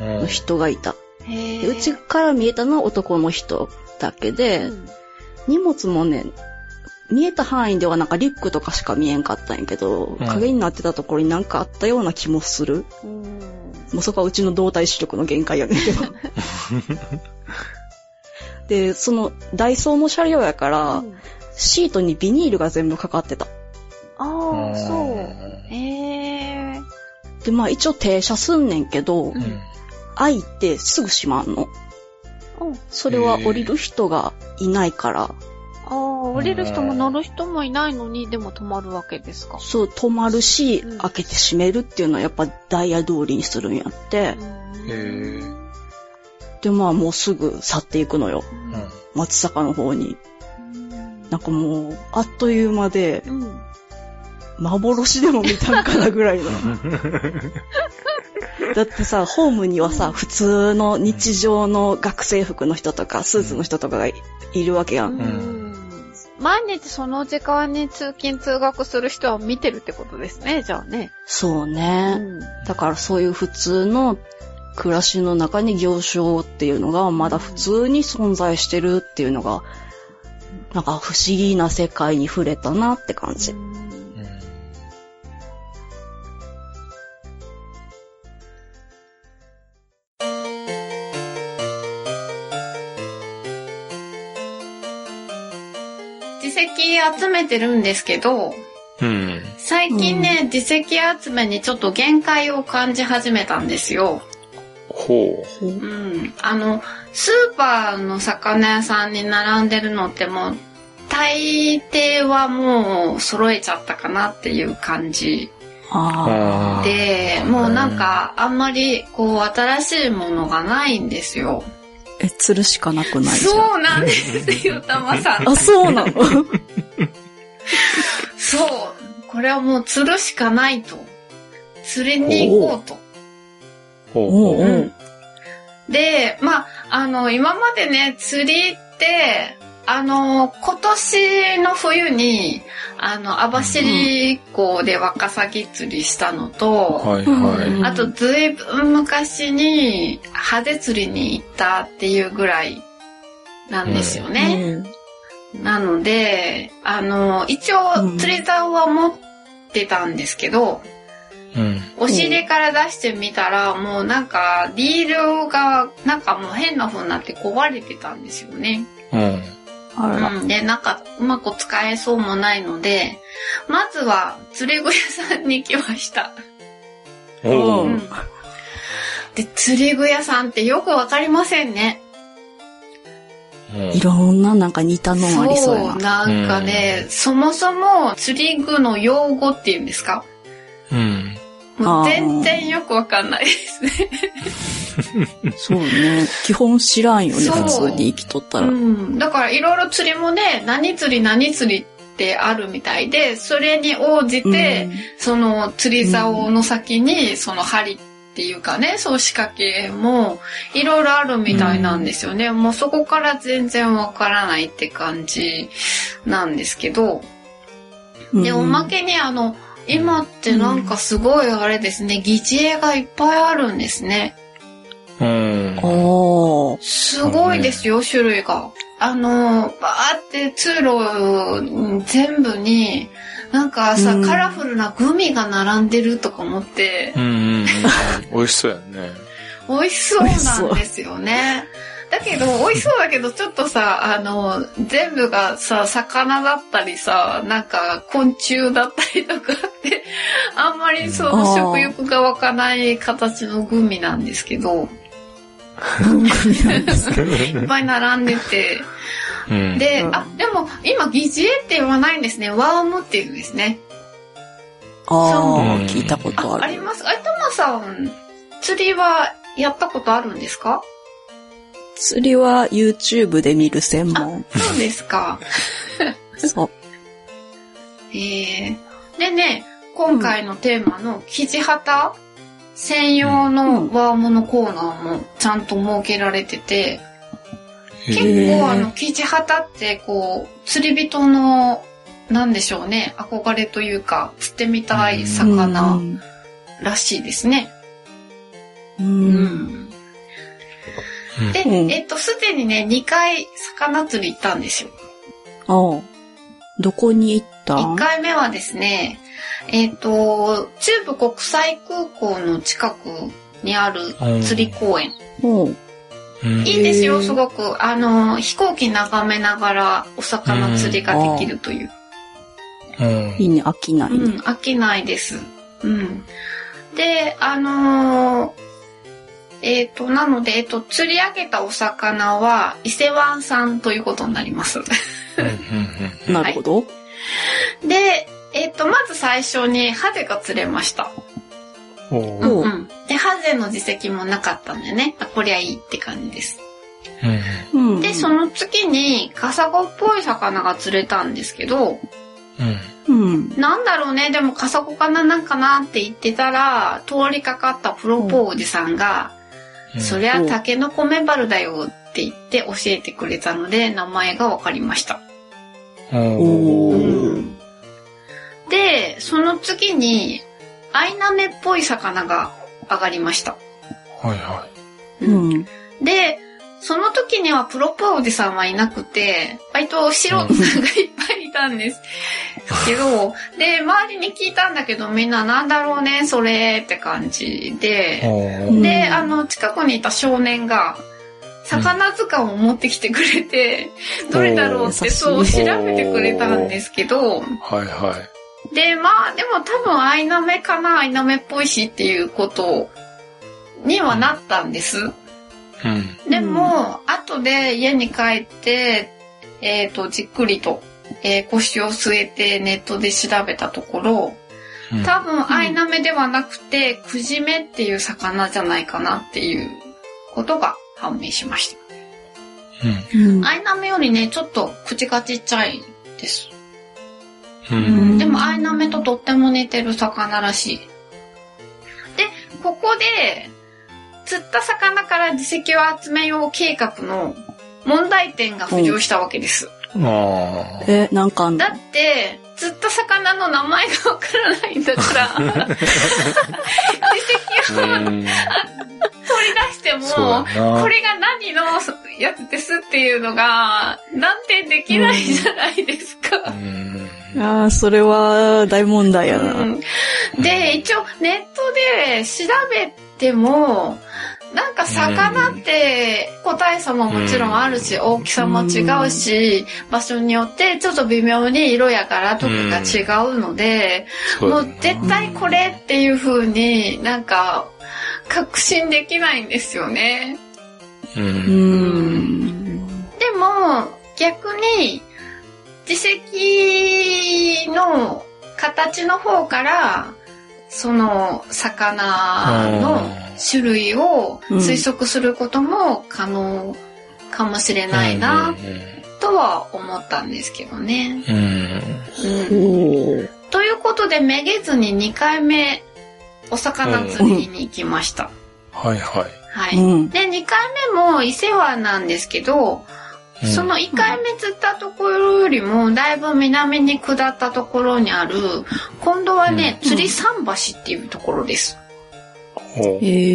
うんの人がいた。うちから見えたのは男の人だけで、うん荷物もね、見えた範囲ではなんかリュックとかしか見えんかったんやけど、うん影になってたところになんかあったような気もする。うんもうそこはうちの動体視力の限界やねんけど。で、その、ダイソーの車両やから、シートにビニールが全部かかってた。ああ、そう。へえ。で、まあ一応停車すんねんけど、うん。開いてすぐ閉まんの。うん。それは降りる人がいないから、ああ、降りる人も乗る人もいないのに、でも止まるわけですか。そう、止まるし、うん。開けて閉めるっていうのはやっぱダイヤ通りにするんやって、へー。で、まあもうすぐ去っていくのよ。うん。松坂の方に。なんかもう、あっという間で、うん。幻でも見たんかなぐらいの。だってさ、ホームにはさ、普通の日常の学生服の人とか、スーツの人とかがいいるわけやん。うん毎日その時間に通勤通学する人は見てるってことですね、じゃあね。そうね。だからそういう普通の暮らしの中に行商っていうのがまだ普通に存在してるっていうのが、なんか不思議な世界に触れたなって感じ。自責集めてるんですけど、うん。最近ね、自責集めにちょっと限界を感じ始めたんですよ。ほうん。あの、スーパーの魚屋さんに並んでるのってもう、大抵はもう揃えちゃったかなっていう感じう。あで、もうなんかあんまりこう新しいものがないんですよ。え、釣るしかなくないじゃん。そうなんですよ、たまさん。あ、そうなの？そう。これはもう釣るしかないと。釣りに行こうと。ほうおうおううんで、まあ、あの、今までね、釣りって、あの、今年の冬に、あの、網走港でワカサギ釣りしたのと、はいうんはい。あと、ずいぶん昔に、派手釣りに行ったっていうぐらいなんですよね。なので、あの、一応うん釣り竿は持ってたんですけど、うん。お尻から出してみたら、もうなんか、リールが、なんかもう変な風になって壊れてたんですよね。うん。うん。で、なんか、うまく使えそうもないので、まずは、釣り具屋さんに行きました。おううんうん。で、釣り具屋さんってよくわかりませんね。いろんななんか似たのありそうやな。なんかね、そもそも釣り具の用語っていうんですか？うん。もう全然よくわかんないですね。そうね。基本知らんよね、普通に生きとったら。うん。だからいろいろ釣りもね、何釣り何釣りってあるみたいで、それに応じて、その釣り竿の先に、その針っていうかね、そう仕掛けもいろいろあるみたいなんですよね。もうそこから全然わからないって感じなんですけど、うんで、おまけにあの、今ってなんかすごいあれですね、疑似絵がいっぱいあるんですね。うん。おー。すごいですよ、種類が。あの、バーって通路全部に、なんかさ、うんカラフルなグミが並んでるとか思ってう、んうんうん。美味しそうやんね。美味しそうなんですよね。だけど、美味しそうだけど、ちょっとさ、あの、全部がさ、魚だったりさ、なんか昆虫だったりとかって、あんまりその食欲が湧かない形のグミなんですけど、いっぱい並んでて、うん。で、うんあ、でも今疑似絵って言わないんですね。ワームって言うんですね。あそうあ、聞いたことあ、ある。あります。あ、とまさん、釣りはやったことあるんですか？釣りは YouTube で見る専門。そうですか。そう。えー、でね、今回のテーマの生地旗専用のワームのコーナーもちゃんと設けられてて、結構あの、生地旗ってこう、釣り人の、なんでしょうね、憧れというか、釣ってみたい魚うんらしいですね。う。うんで、うんえっと、すでにね、2回魚釣り行ったんですよ。ああ。どこに行った？1回目はですね、えっ、と、中部国際空港の近くにある釣り公園。いいですよ、すごく。あの、飛行機眺めながらお魚釣りができるという。うんいいね、飽きない。うん、飽きないです。うん。で、あのーえっ、と、なので、えっ、と、釣り上げたお魚は、伊勢湾産ということになります。うんなるほど。で、えっ、と、まず最初にハゼが釣れました。うんうおーんうん。で、ハゼの自責もなかったんでね、あこりゃいいって感じです。うんうん。で、その次に、カサゴっぽい魚が釣れたんですけど、うんうん。なんだろうね、でもカサゴかななんかなって言ってたら、通りかかったプロポーおじさんが、うんそりゃタケノコメバルだよって言って教えてくれたので、名前がわかりました。おおーー。で、その次に、アイナメっぽい魚が上がりました。はいはうん。で、その時にはプロポーおじさんはいなくて、割と素人さんがいっぱいいたんです。けど、で、周りに聞いたんだけど、みんななんだろうね、それって感じい。で、で、うんあの、近くにいた少年が、魚図鑑を持ってきてくれて、どれだろうってそう調べてくれたんですけど、はいはい。で、まあ、でも多分アイナメかな、アイナメっぽいしっていうことにはなったんです。うん。でも、後で家に帰って、えっ、と、じっくりと、えー腰を据えてネットで調べたところ、うん多分アイナメではなくて、クジメっていう魚じゃないかなっていうことが判明しました。うんうん。アイナメよりね、ちょっと口がちっちゃいです。うんうんでもアイナメととっても似てる魚らしい。で、ここで、釣った魚から自石を集めよう計画の問題点が浮上したわけです。あえ、なんかだって、釣った魚の名前がわからないんだから、自石を。取り出しても。これが何のやつですっていうのが、断定できないじゃないですか。うん。ああ、それは大問題やな。うんで、一応ネットで調べても、なんか魚って個体差ももちろんあるし、大きさも違うし、場所によってちょっと微妙に色や柄とかが違うので、もう絶対これっていう風になんか確信できないんですよね。う。うんん。でも、逆に、自石の形の方から、その魚の種類を推測することも可能かもしれないな、とは思ったんですけどね。ということで、めげずに2回目、お魚釣りに行きました。はいはい。はい。うん。で、2回目も伊勢湾なんですけど、うんその1回目釣ったところよりも、だいぶ南に下ったところにある、今度はね、うん。釣り桟橋っていうところです。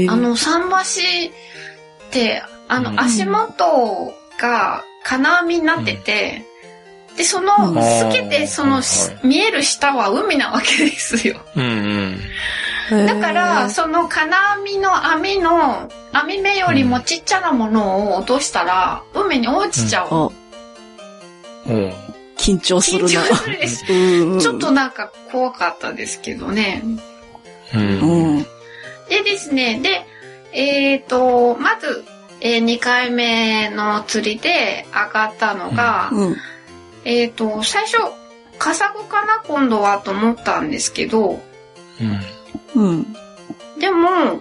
あの、桟橋って、あうん。の、足元が金網になってて、で、その、うん。透けて、その、はい。見える下は海なわけですよ。うんうん。だから、その金網の網の、網目よりもちっちゃなものを落としたら、海に落ちちゃう。あ、うん。緊張する緊な。張するでしうんちょっとなんか怖かったですけどね。う。うんん。でですね、で、えっ、と、まず、え2回目の釣りで上がったのが、うん。えっ、と、最初、カサゴかな？今度はと思ったんですけど、うん。うん。でも、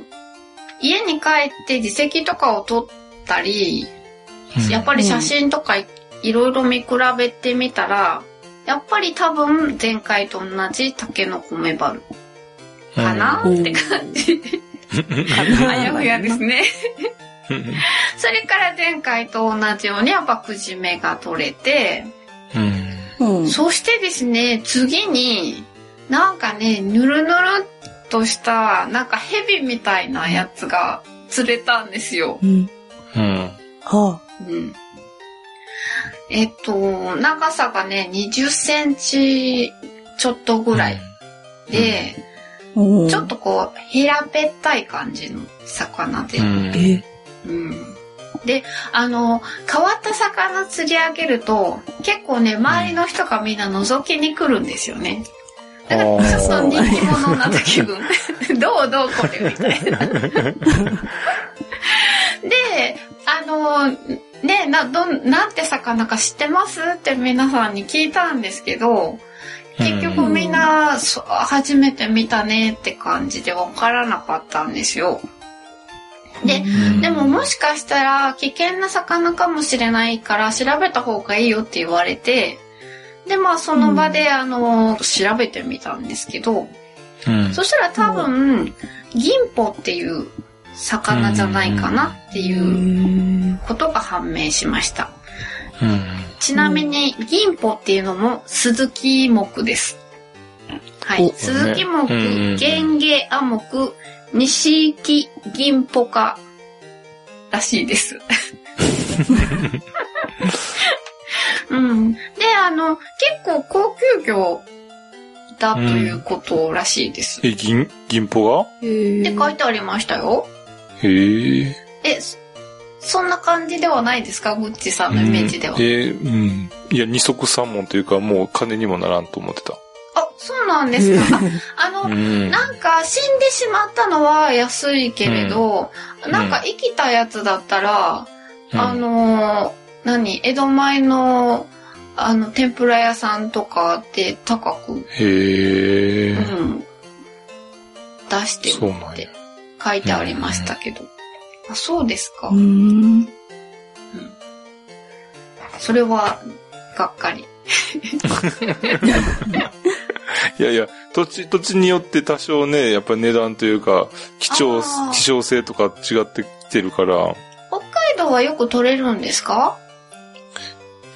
家に帰って自席とかを撮ったり、やっぱり写真とかいいろいろ見比べてみたら、やっぱり多分前回と同じタケノコメバルかな、うんって感じ。あやふやですね。それから前回と同じようにやっぱくじめが取れて。そしてですね、次に、なんかね、ぬるぬるっとした、なんか蛇みたいなやつが釣れたんですよ。うん。うん。はうん。えっと、長さがね、20センチちょっとぐらいで、あ。うんちょっとこう、平べったい感じの魚で。うん。え、うんで、あの、変わった魚釣り上げると、結構ね、周りの人がみんな覗きに来るんですよね。だから、ちょっと人気者になった気分。どうどうこれみたいな。で、あの、ね、な、どん、なんて魚か知ってますって皆さんに聞いたんですけど、結局みんな、そ初めて見たねって感じでわからなかったんですよ。で、でももしかしたら危険な魚かもしれないから調べた方がいいよって言われて、で、まあその場で、あの、調べてみたんですけど、うん。そしたら多分、銀ポっていう魚じゃないかなっていうことが判明しました。うん。ちなみに、銀ポっていうのも鈴木目です。はいお。鈴木目、うんゲンゲア目、西木銀ポ科らしいです。うん。で、あの、結構高級魚だということらしいです。え、銀、銀ポが？へって書いてありましたよ。へえ。え、そそんな感じではないですか？グッチさんのイメージでは。うんえーうん。いや、二足三門というか、もう金にもならんと思ってた。あ、そうなんですか。ああの、うん。なんか死んでしまったのは安いけれど、うんなんか生きたやつだったら、うんあのー、何、江戸前の、あの、天ぷら屋さんとかで高く、へえ。うん、出してるって。書いてありましたけど。あ、そうですか。うん。それは、がっかり。いやいや、土地、土地によって多少ね、やっぱ値段というか、貴重希少性とか違ってきてるから、北海道はよく取れるんですか？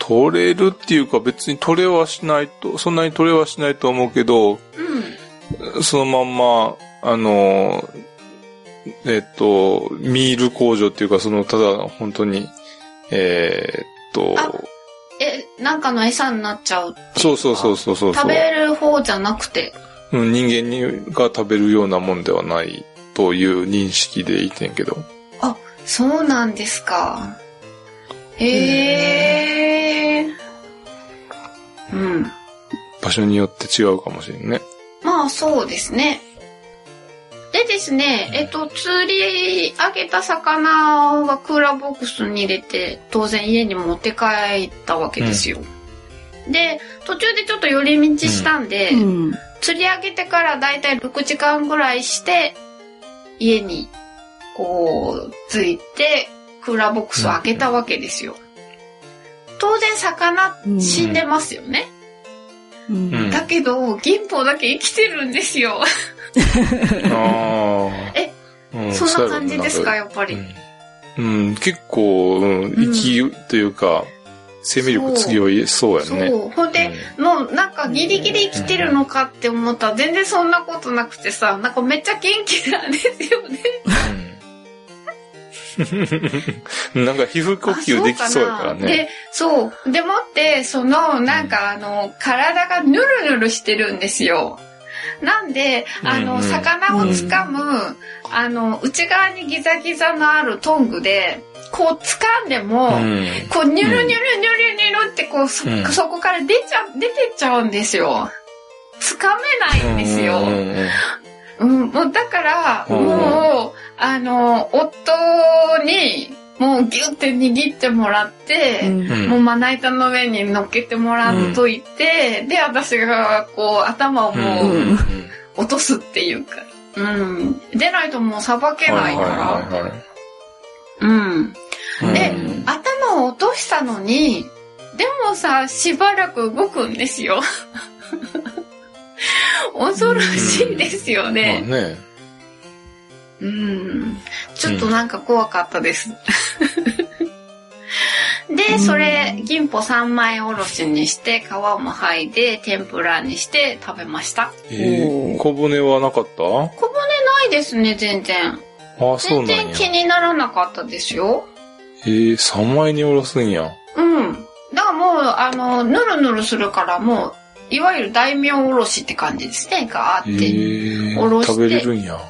取れるっていうか別に取れはしないと、そんなに取れはしないと思うけど、うん。そのまんま、あの、えっと、ミール工場っていうか、その、ただ本当に、えーっと、あえ、なんかの餌になっちゃう。そうそうそうそうそう。食べる方じゃなくて？うん人間にが食べるようなもんではないという認識でいてんけど。あ、そうなんですか。へえ。うん。場所によって違うかもしれんね。まあそうですね。でですね、えっと、釣り上げた魚はクーラーボックスに入れて、当然家に持って帰ったわけですよ。で、途中でちょっと寄り道したんで、うん。釣り上げてからだいたい6時間ぐらいして、家に、こう、着いて、クーラーボックスを開けたわけですよ。当然魚死んでますよね。うんうんだけど、銀宝だけ生きてるんですよ。ああ。えうんそんな感じですか、やっぱり。うん、うん結構、うん、生きというか、生命力強いそうやそう。ね。ほんで、もうなんかギリギリ生きてるのかって思ったら全然そんなことなくてさ、なんかめっちゃ元気なんですよね。う んなんか皮膚呼吸できそうやからね。あで、そう。でもって、その、なんかあの、体がヌルヌルしてるんですよ。なんで、あの、うんうん魚を掴む、あの、内側にギザギザのあるトングで、こう掴んでも、うんこう、ニュルニュルニュルニュルってこう、そ,、うんそこから出ちゃ、出てっちゃうんですよ。掴めないんですよ。うんうんうんうん、もうだから、うんもう、あの、夫に、もうギュって握ってもらって、うんもうまな板の上に乗っけてもらっといて、で、私がこう頭をもう、うん落とすっていうか。うん。でないともうさばけないから。うん。でうん頭を落としたのに、でもさ、しばらく動くんですよ。恐ろしいですよまあね。ね。うん。ちょっとなんか怖かったです。で、それ、銀歩3枚おろしにして、皮も剥いで、天ぷらにして食べました。えー、小骨はなかった？小骨ないですね、全然。ああ、そう全なんや。然気にならなかったですよ。えー、3枚におろすんや。うん。だからもう、あの、ぬるぬるするからもう、いわゆる大名おろしって感じですね、ガーえって。ー、おろして食べれるんや。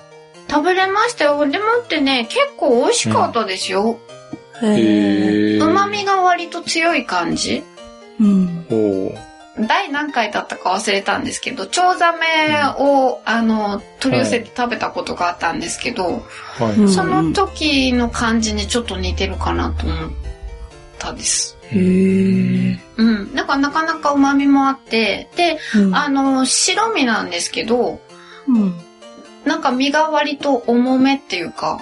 食べれましたよ。でもってね、結構美味しかったですよ。えへえ。ー。旨味が割と強い感じ。うん。おー第何回だったか忘れたんですけど、チョウザメを、あの、取り寄せて食べたことがあったんですけど、はい。うんその時の感じにちょっと似てるかなと思ったです。へえ。うん。なんかなかなか旨味もあって、で、うんあの、白身なんですけど、うん。なんか身が割と重めっていうか、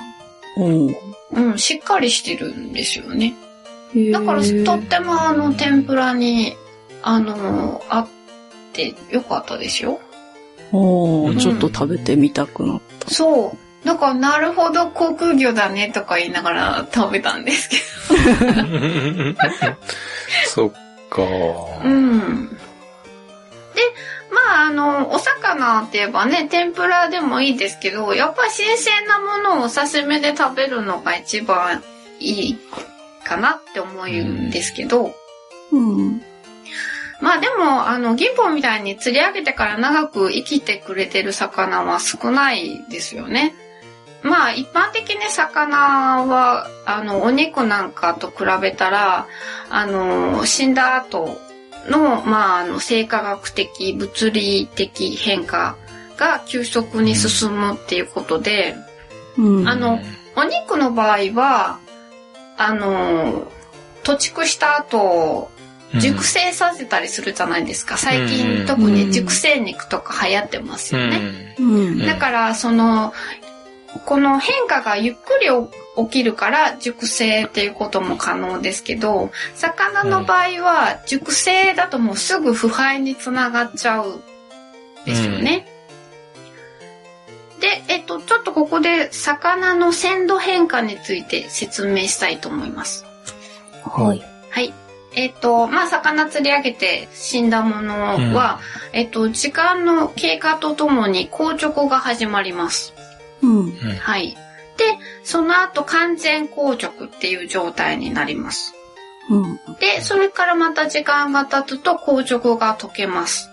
おううん、しっかりしてるんですよね。だからとってもあの天ぷらに、あの、あってよかったですよ。おうんーちょっと食べてみたくなった。そう。だからなるほど航空魚だねとか言いながら食べたんですけ そっか。ど。うん。で、まああの、お魚って言えばね、天ぷらでもいいですけど、やっぱり新鮮なものをお刺身で食べるのが一番いいかなって思うんですけど、うん。まあでも、あの、銀本みたいに釣り上げてから長く生きてくれてる魚は少ないですよね。まあ一般的に魚は、あの、お肉なんかと比べたら、あの、死んだ後の、まあ、あの、生化学的、物理的変化が急速に進むっていうことで、うん。あの、お肉の場合は、あの、土畜した後、熟成させたりするじゃないですか。最うん近特に熟成肉とか流行ってますよね。うん。だから、その、この変化がゆっくり起きるから熟成っていうことも可能ですけど、魚の場合は熟成だともうすぐ腐敗につながっちゃうですよね。で、えっと、ちょっとここで魚の鮮度変化について説明したいと思います。はい。はい。えっ、と、まあ、魚釣り上げて死んだものは、えっ、と、時間の経過とともに硬直が始まります。うん。はい。で、その後完全硬直っていう状態になります。うん。で、それからまた時間が経つと硬直が解けます。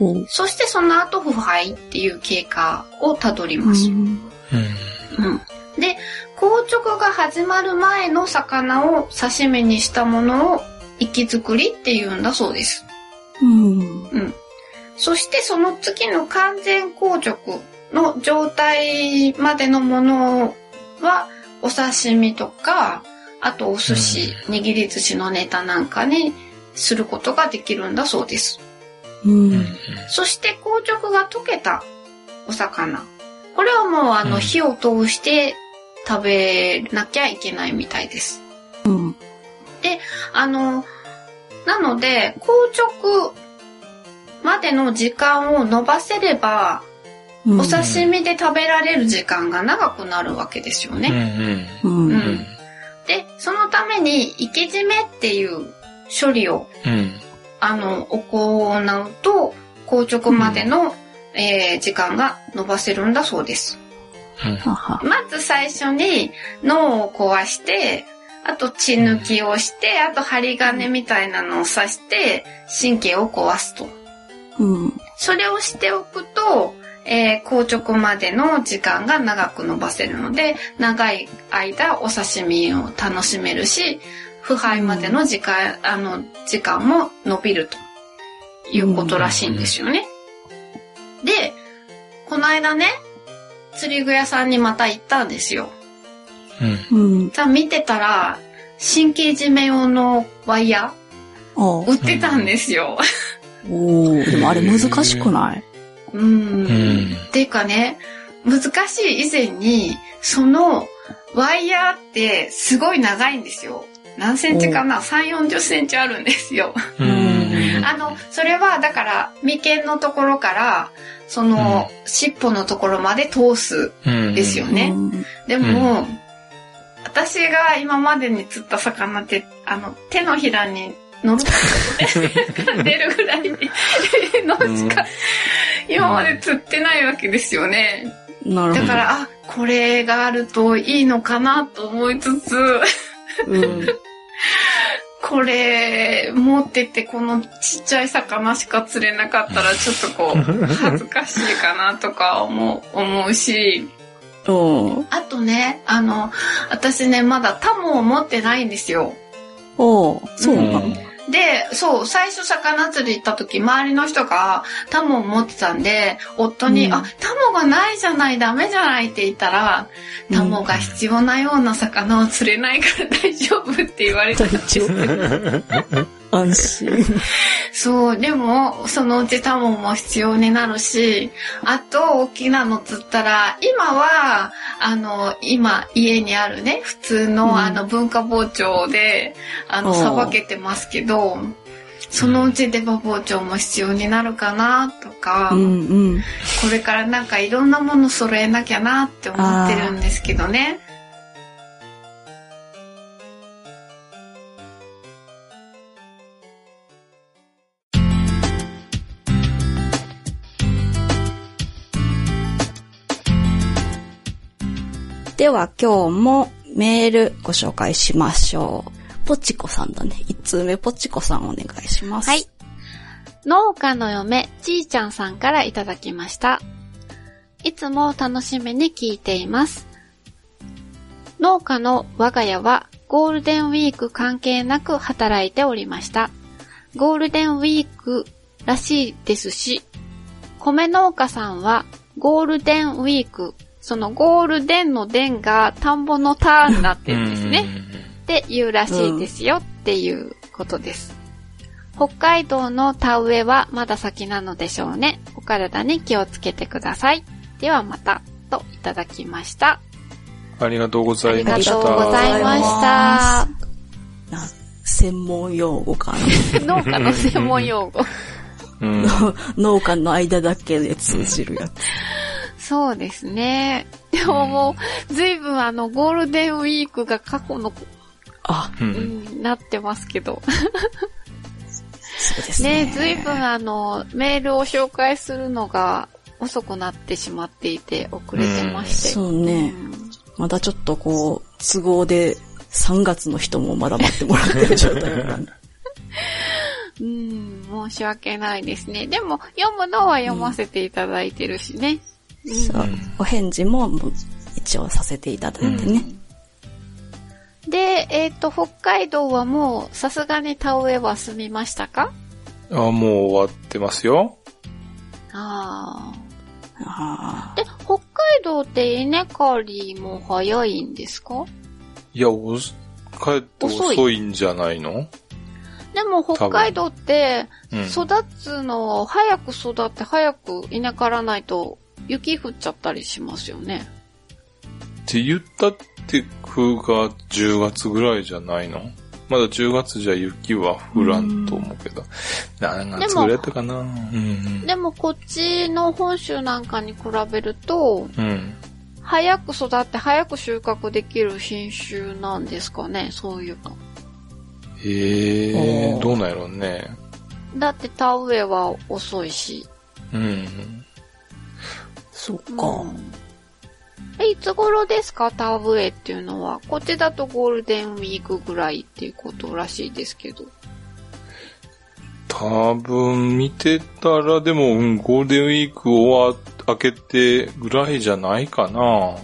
おうそしてその後腐敗っていう経過をたどります。うんうん。で、硬直が始まる前の魚を刺身にしたものを生き作りっていうんだそうです。うん。うん。そしてその次の完全硬直の状態までのものは、お刺身とか、あとお寿司、握り寿司のネタなんかにすることができるんだそうです。うん。そして硬直が溶けたお魚。これはもうあのうん火を通して食べなきゃいけないみたいです。うん。あの、なので、硬直までの時間を伸ばせれば、うん。お刺身で食べられる時間が長くなるわけですようんね。うん。で、そのために、生け締めっていう処理を、うんあの、行うと、硬直までの、えー時間が伸ばせるんだそうです。はは。まず最初に脳を壊して、あと血抜きをして、あと針金みたいなのを刺して、神経を壊すと。うん。それをしておくと、えー硬直までの時間が長く伸ばせるので、長い間お刺身を楽しめるし、腐敗までの時間、あの、時間も伸びるということらしいんですよね。で、この間ね、釣り具屋さんにまた行ったんですよ。うんうん。さあ見てたら、神経締め用のワイヤあー売ってたんですよ。おーでもあれ難しくない？うん。うんっていうかね、難しい以前に、そのワイヤーってすごい長いんですよ。何センチかな ?3、40センチあるんですよ。うん。あの、それはだから、眉間のところから、その、尻尾のところまで通すうん。ですよね。うんでも、私が今までに釣った魚って、あの、手のひらに乗ることで出るぐらい。のしか、今まで釣ってないわけですよね。なるほど。だから、あ、これがあるといいのかなと思いつつ、うん。これ持っててこのちっちゃい魚しか釣れなかったらちょっとこう 恥ずかしいかなとか思う思うし、おあとね、あの、私ね、まだタモを持ってないんですよ。おそうなの？うんで、そう、最初魚釣り行った時、周りの人がタモを持ってたんで、夫に、うん。あ、タモがないじゃない、ダメじゃないって言ったら、タモが必要なような魚を釣れないから大丈夫って言われて大丈夫。安心。そう、でも、そのうちタモも必要になるし、あと、大きなの釣ったら、今は、あの、今、家にあるね、普通の、うんあの、文化包丁で、あの、さばけてますけど、そのうち出刃包丁も必要になるかな、とか、うんうん。これからなんかいろんなもの揃えなきゃなって思ってるんですけどね。では今日もメールご紹介しましょう。ポチコさんだね。一通目ポチコさんお願いします。はい。農家の嫁、ちーちゃんさんからいただきました。いつも楽しみに聞いています。農家の我が家はゴールデンウィーク関係なく働いておりました。ゴールデンウィークらしいですし、米農家さんはゴールデンウィーク、そのゴールデンの電が田んぼのターンになってるんですね。って言うらしいですよっていうことです。北海道の田植えはまだ先なのでしょうね。お体に気をつけてください。ではまた、といただきました。ありがとうござありがいました。とうございました。な専門用語か農家の専門用語。うん。な。農家の間だけで通じるやつ。そうですね。でももう、ずいぶんあの、ゴールデンウィークが過去の、あ、う。うんん、なってますけど。そうですね。ね、ずいぶんあの、メールを紹介するのが遅くなってしまっていて、遅れてまして。そうね。んまだちょっとこう、都合で3月の人もまだ待ってもらってる状態なんで。うん、申し訳ないですね。でも、読むのは読ませていただいてるしね。そう。お返事も一応させていただいてね。で、えっ、と、北海道はもう、さすがに田植えは済みましたか？あ、もう終わってますよ。あああ。で、北海道って稲刈りも早いんですか？いや、おし帰って遅いんじゃないの？でも北海道って、うん。育つの、早く育って早く稲刈らないと雪降っちゃったりしますよね。って言ったって9が10月ぐらいじゃないの？まだ10月じゃ雪は降らんと思うけど。何月ぐらいやったかな？うんでもこっちの本州なんかに比べると、うん。うん。早く育って早く収穫できる品種なんですかね、そういうの。へえおーどうなんやろうね。だって田植えは遅いし。うん。そっか。うんえ、いつ頃ですか？田植えっていうのは。こっちだとゴールデンウィークぐらいっていうことらしいですけど。多分見てたら、でも、うん、ゴールデンウィーク終わ、明けてぐらいじゃないかな。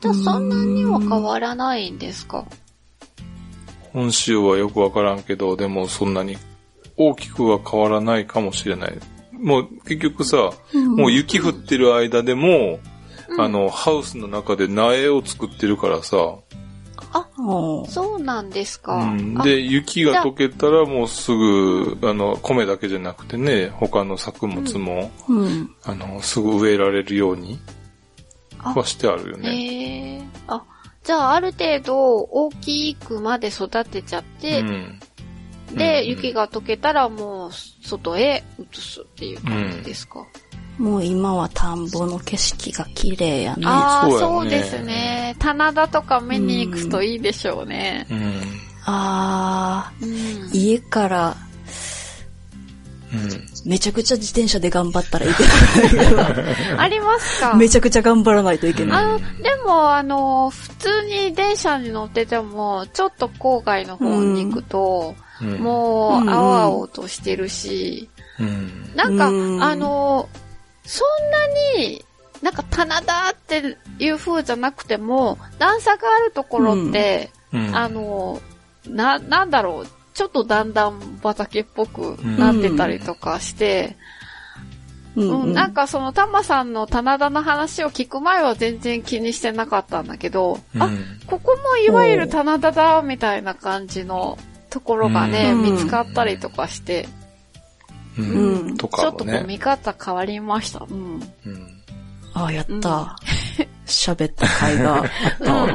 じゃあそんなには変わらないんですか？本州はよくわからんけど、でもそんなに大きくは変わらないかもしれない。もう結局さ、もう雪降ってる間でも、うん。あの、ハウスの中で苗を作ってるからさ、あ、そうなんですか。あうん。で、雪が溶けたらもうすぐ、あ。の、米だけじゃなくてね、他の作物も、うん。あの、すぐ植えられるようにあはしてあるよね。あ、じゃあある程度大きくまで育てちゃって、うん。で、うん雪が溶けたらもう外へ移すっていう感じですか？もう今は田んぼの景色が綺麗やね。ああ、そうやねそうですね。棚田とか見に行くといいでしょうね。うん。あうんー、家からうん。めちゃくちゃ自転車で頑張ったらいけない ありますか？めちゃくちゃ頑張らないといけない。あの、でも、あの、普通に電車に乗ってても、ちょっと郊外の方に行くと、うん、もう、うん青々としてるし、うん。なんか、うん。あの、そんなに、なんか棚田っていう風じゃなくても、段差があるところって、うん。あの、な、なんだろう、ちょっとだんだん畑っぽくなってたりとかして、ううん、なんかそのタマさんの棚田の話を聞く前は全然気にしてなかったんだけど、うん、あ、ここもいわゆる棚田だ、みたいな感じのところがね、うん見つかったりとかして、うん。うんとちょっとこう。見方変わりました。うん。うん。ああ、やった。喋った甲斐があったわ。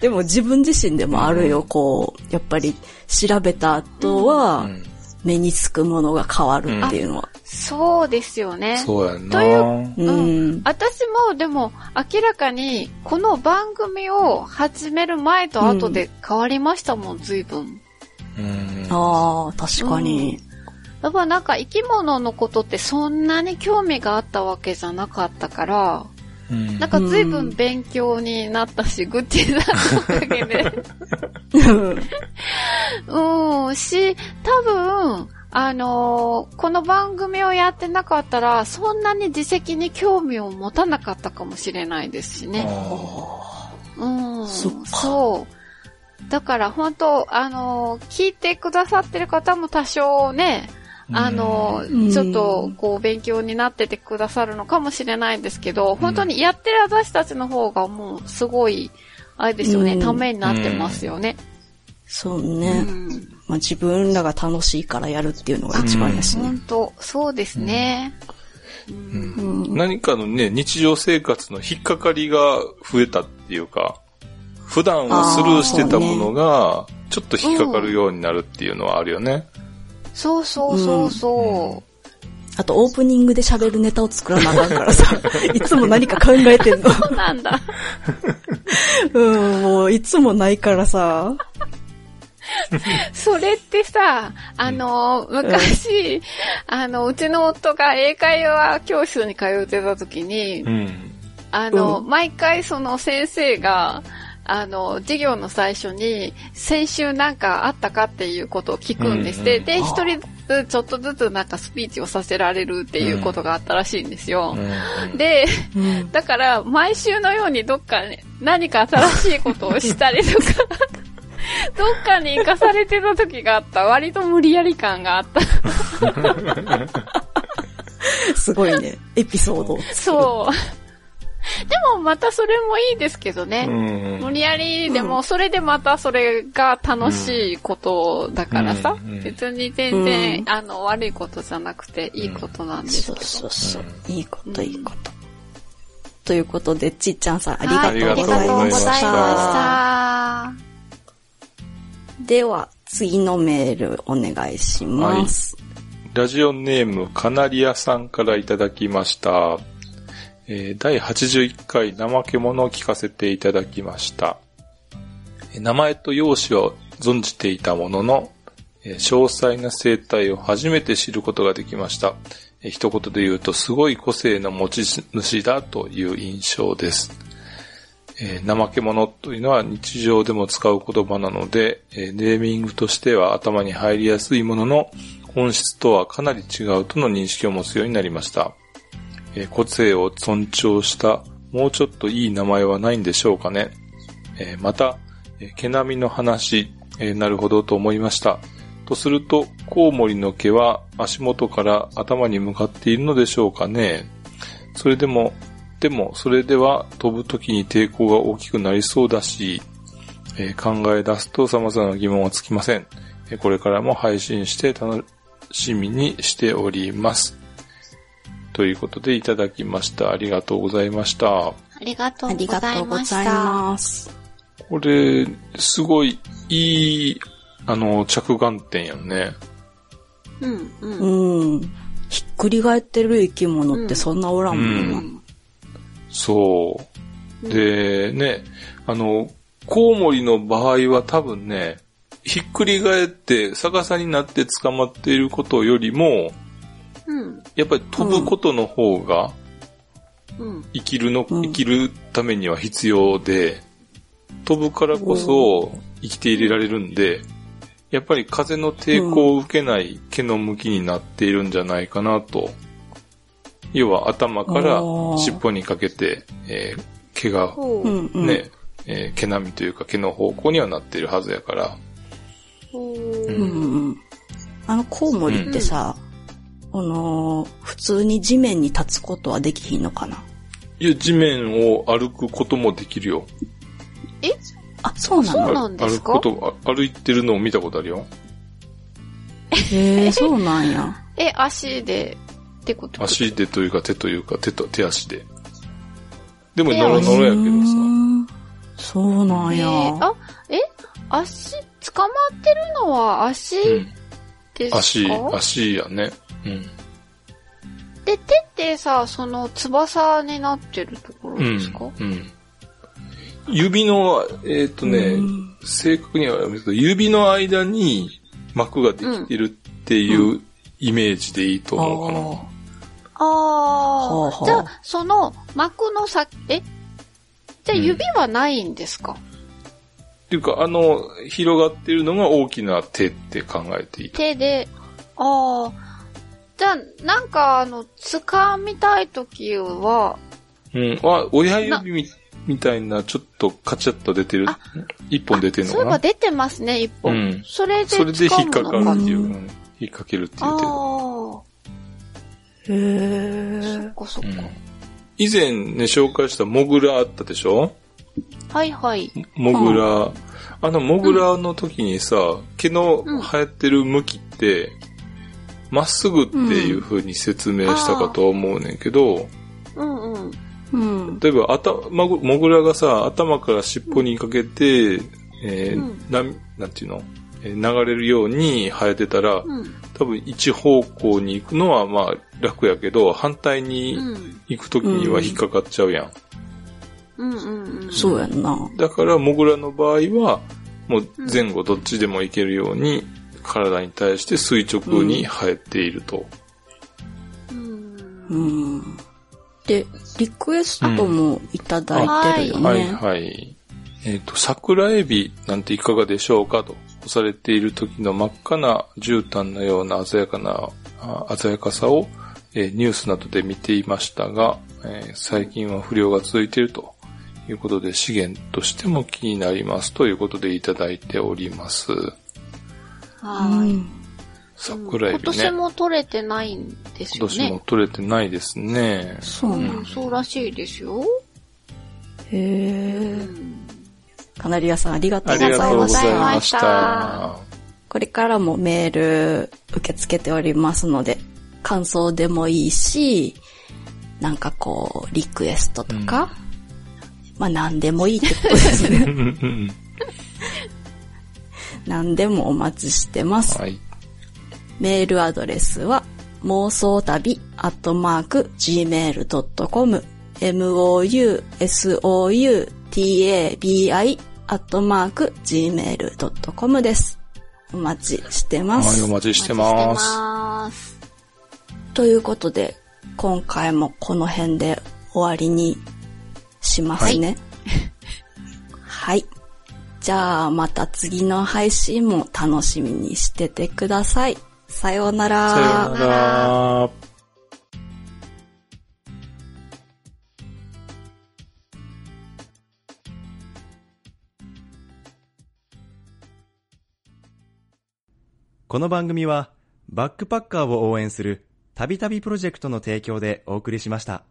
でも自分自身でもあるよ、こう、やっぱり調べた後は、うん目につくものが変わるっていうのは。そうですよね。そうやんな。といううん。私もでも明らかにこの番組を始める前と後で変わりましたもん、随分。うん。ああ、確かに。やっぱなんか生き物のことってそんなに興味があったわけじゃなかったから、うんなんか随分勉強になったし、グッチーさんのおかげで。うん、し、多分、あのーこの番組をやってなかったら、そんなに自責に興味を持たなかったかもしれないですしね。うん、そそう。だから本当、あのー聞いてくださってる方も多少ね、あのちょっと、こう、勉強になっててくださるのかもしれないんですけど、本当にやってる私たちの方がもう、すごい、あれですよね、うんためになってますよね。そうね。うんまあ自分らが楽しいからやるっていうのが一番やしね。本当、そうですね。何かのね、日常生活の引っかかりが増えたっていうか、普段はスルーしてたものが、ちょっと引っかかるようになるっていうのはあるよね。そうそうそうそあとオープニングで喋るネタを作らなあかんからさ、いつも何か考えてんの。う。そうなんだ。うん、もういつもないからさ。それってさ、あの、昔、あの、うちの夫が英会話教室に通ってた時に、うん。あの、う毎回その先生が、あの、授業の最初に、先週なんかあったかっていうことを聞くんですって。うんで、一人ずつちょっとずつなんかスピーチをさせられるっていうことがあったらしいんですよ。うんで、うん。だから、毎週のようにどっかに何か新しいことをしたりとか、どっかに行かされてた時があった。割と無理やり感があった。すごいね。エピソード。そう。でもまたそれもいいですけどね。うん無理やりでも、それでまたそれが楽しいことだからさ、別に全然、うんあの、悪いことじゃなくていいことなんですそうけど。そうそう。いいこと、うんいいこと。ということで、ちっちゃんさんありはいがとうございましありがとうございまた。した。では、次のメールお願いします。ラジオネームカナリアさんからいただきました。えー第81回怠け者を聞かせていただきました。名前と容姿を存じていたものの、詳細な生態を初めて知ることができました。一言で言うと、すごい個性の持ち主だという印象です。えー怠け者というのは日常でも使う言葉なので、えネーミングとしては頭に入りやすいものの、本質とはかなり違うとの認識を持つようになりました。えー個性を尊重した、もうちょっといい名前はないんでしょうかね。えーまた、えー毛並みの話、えーなるほどと思いました。とすると、コウモリの毛は足元から頭に向かっているのでしょうかね。それでも、でも、それでは飛ぶ時に抵抗が大きくなりそうだし、えー考え出すと様々な疑問はつきません。これからも配信して楽しみにしております。ということでいただきました。ありがとうございました。ありがとうありがございとうございました。ます。これ、すごいいい、あの、着眼点やんね。うん、うん。うん。ひっくり返ってる生き物ってそんなおらんもんな。うんそう。で、ね、あの、コウモリの場合は多分ね、ひっくり返って逆さになって捕まっていることよりも、うん、やっぱり飛ぶことの方がうん。生きるの、うん生きるためには必要で、飛ぶからこそ生きていれられるんで、やっぱり風の抵抗を受けない毛の向きになっているんじゃないかなと。要は頭から尻尾にかけて、えー毛が。ね、えー毛並みというか毛の方向にはなっているはずやから。ほううんうん。あのコウモリってさ、あのー普通に地面に立つことはできひんのかな？いや、地面を歩くこともできるよ。あ、そうなそうのなんですか？歩くこと、あ歩いてるのを見たことあるよ。へえ、そうなんや。え、足で、ってこと？足でというか手というか手と手足で。でも手ノロノロやけうどさ。ーんそうなんや。えーあ、え？足、捕まってるのは足うん。ですか、足、足やね。うん。で、手ってさ、その翼になってるところうんですか、。うん。指の、えっ、とね、うん正確には言わないけど、指の間に膜ができてるっていうイメージでいいと思うかな。ああ、じゃあ、その膜の先、え？じゃあうん指はないんですか、っていうか、あの、広がってるのが大きな手って考えていいと。手で、ああ、じゃあ、なんかあの、掴みたいときは、うん。あ、親指みみたいな、ちょっとカチャッと出てるあ。一本出てるのそういえばかな出てますね、一本。うんそれでそれで引っかかるっていう。ううんん引っ掛けるっていう程度。あへあ、そえっ。かそっか。うん以前ね、紹介したモグラあったでしょ？はいはい。モグラ。あのモグラの時にさ、毛の生えてる向きって、まっすぐっていう風に説明したかと思うねんけど、うんうん。うん。例えば、あた、まぐモグラがさ、頭から尻尾にかけて、えーうんな、なんていうの？えー流れるように生えてたら、うん。多分一方向に行くのはまあ楽やけど、反対にうん。行く時には引っかかっちゃうやん。うんうんうん。そうやんな。だから、モグラの場合は、もう前後どっちでも行けるように、体に対して垂直に生えていると。うん。うん。で、リクエストもいただいてるよね。はいはい。えっ、と、桜エビなんていかがでしょうかと。干されている時の真っ赤な絨毯のような鮮やかな、あ鮮やかさを、えーニュースなどで見ていましたが、えー最近は不良が続いているということで資源としても気になりますということでいただいております。はい。うん桜エビね。今年も取れてないんですよ今年もね。取れてないですね。そううん、そうらしいですよ。へえ。カナリアさんありがとあうございりがとうごました。ざいました。これからもメール受け付けておりますので、感想でもいいし、なんかこう、リクエストとか、まあ何でもいいってことですね。何でもお待ちしてます。はい。メールアドレスは、妄想旅アットマーク gmail.com mousoutabi アットマーク gmail.com です。お待ちしてまはい、す。お待ちしてます。ます。ということで、今回もこの辺で終わりにしますね。はい。じゃあ、また次の配信も楽しみにしててください。さようなら。さようなら。この番組はバックパッカーを応援するたびたびプロジェクトの提供でお送りしました。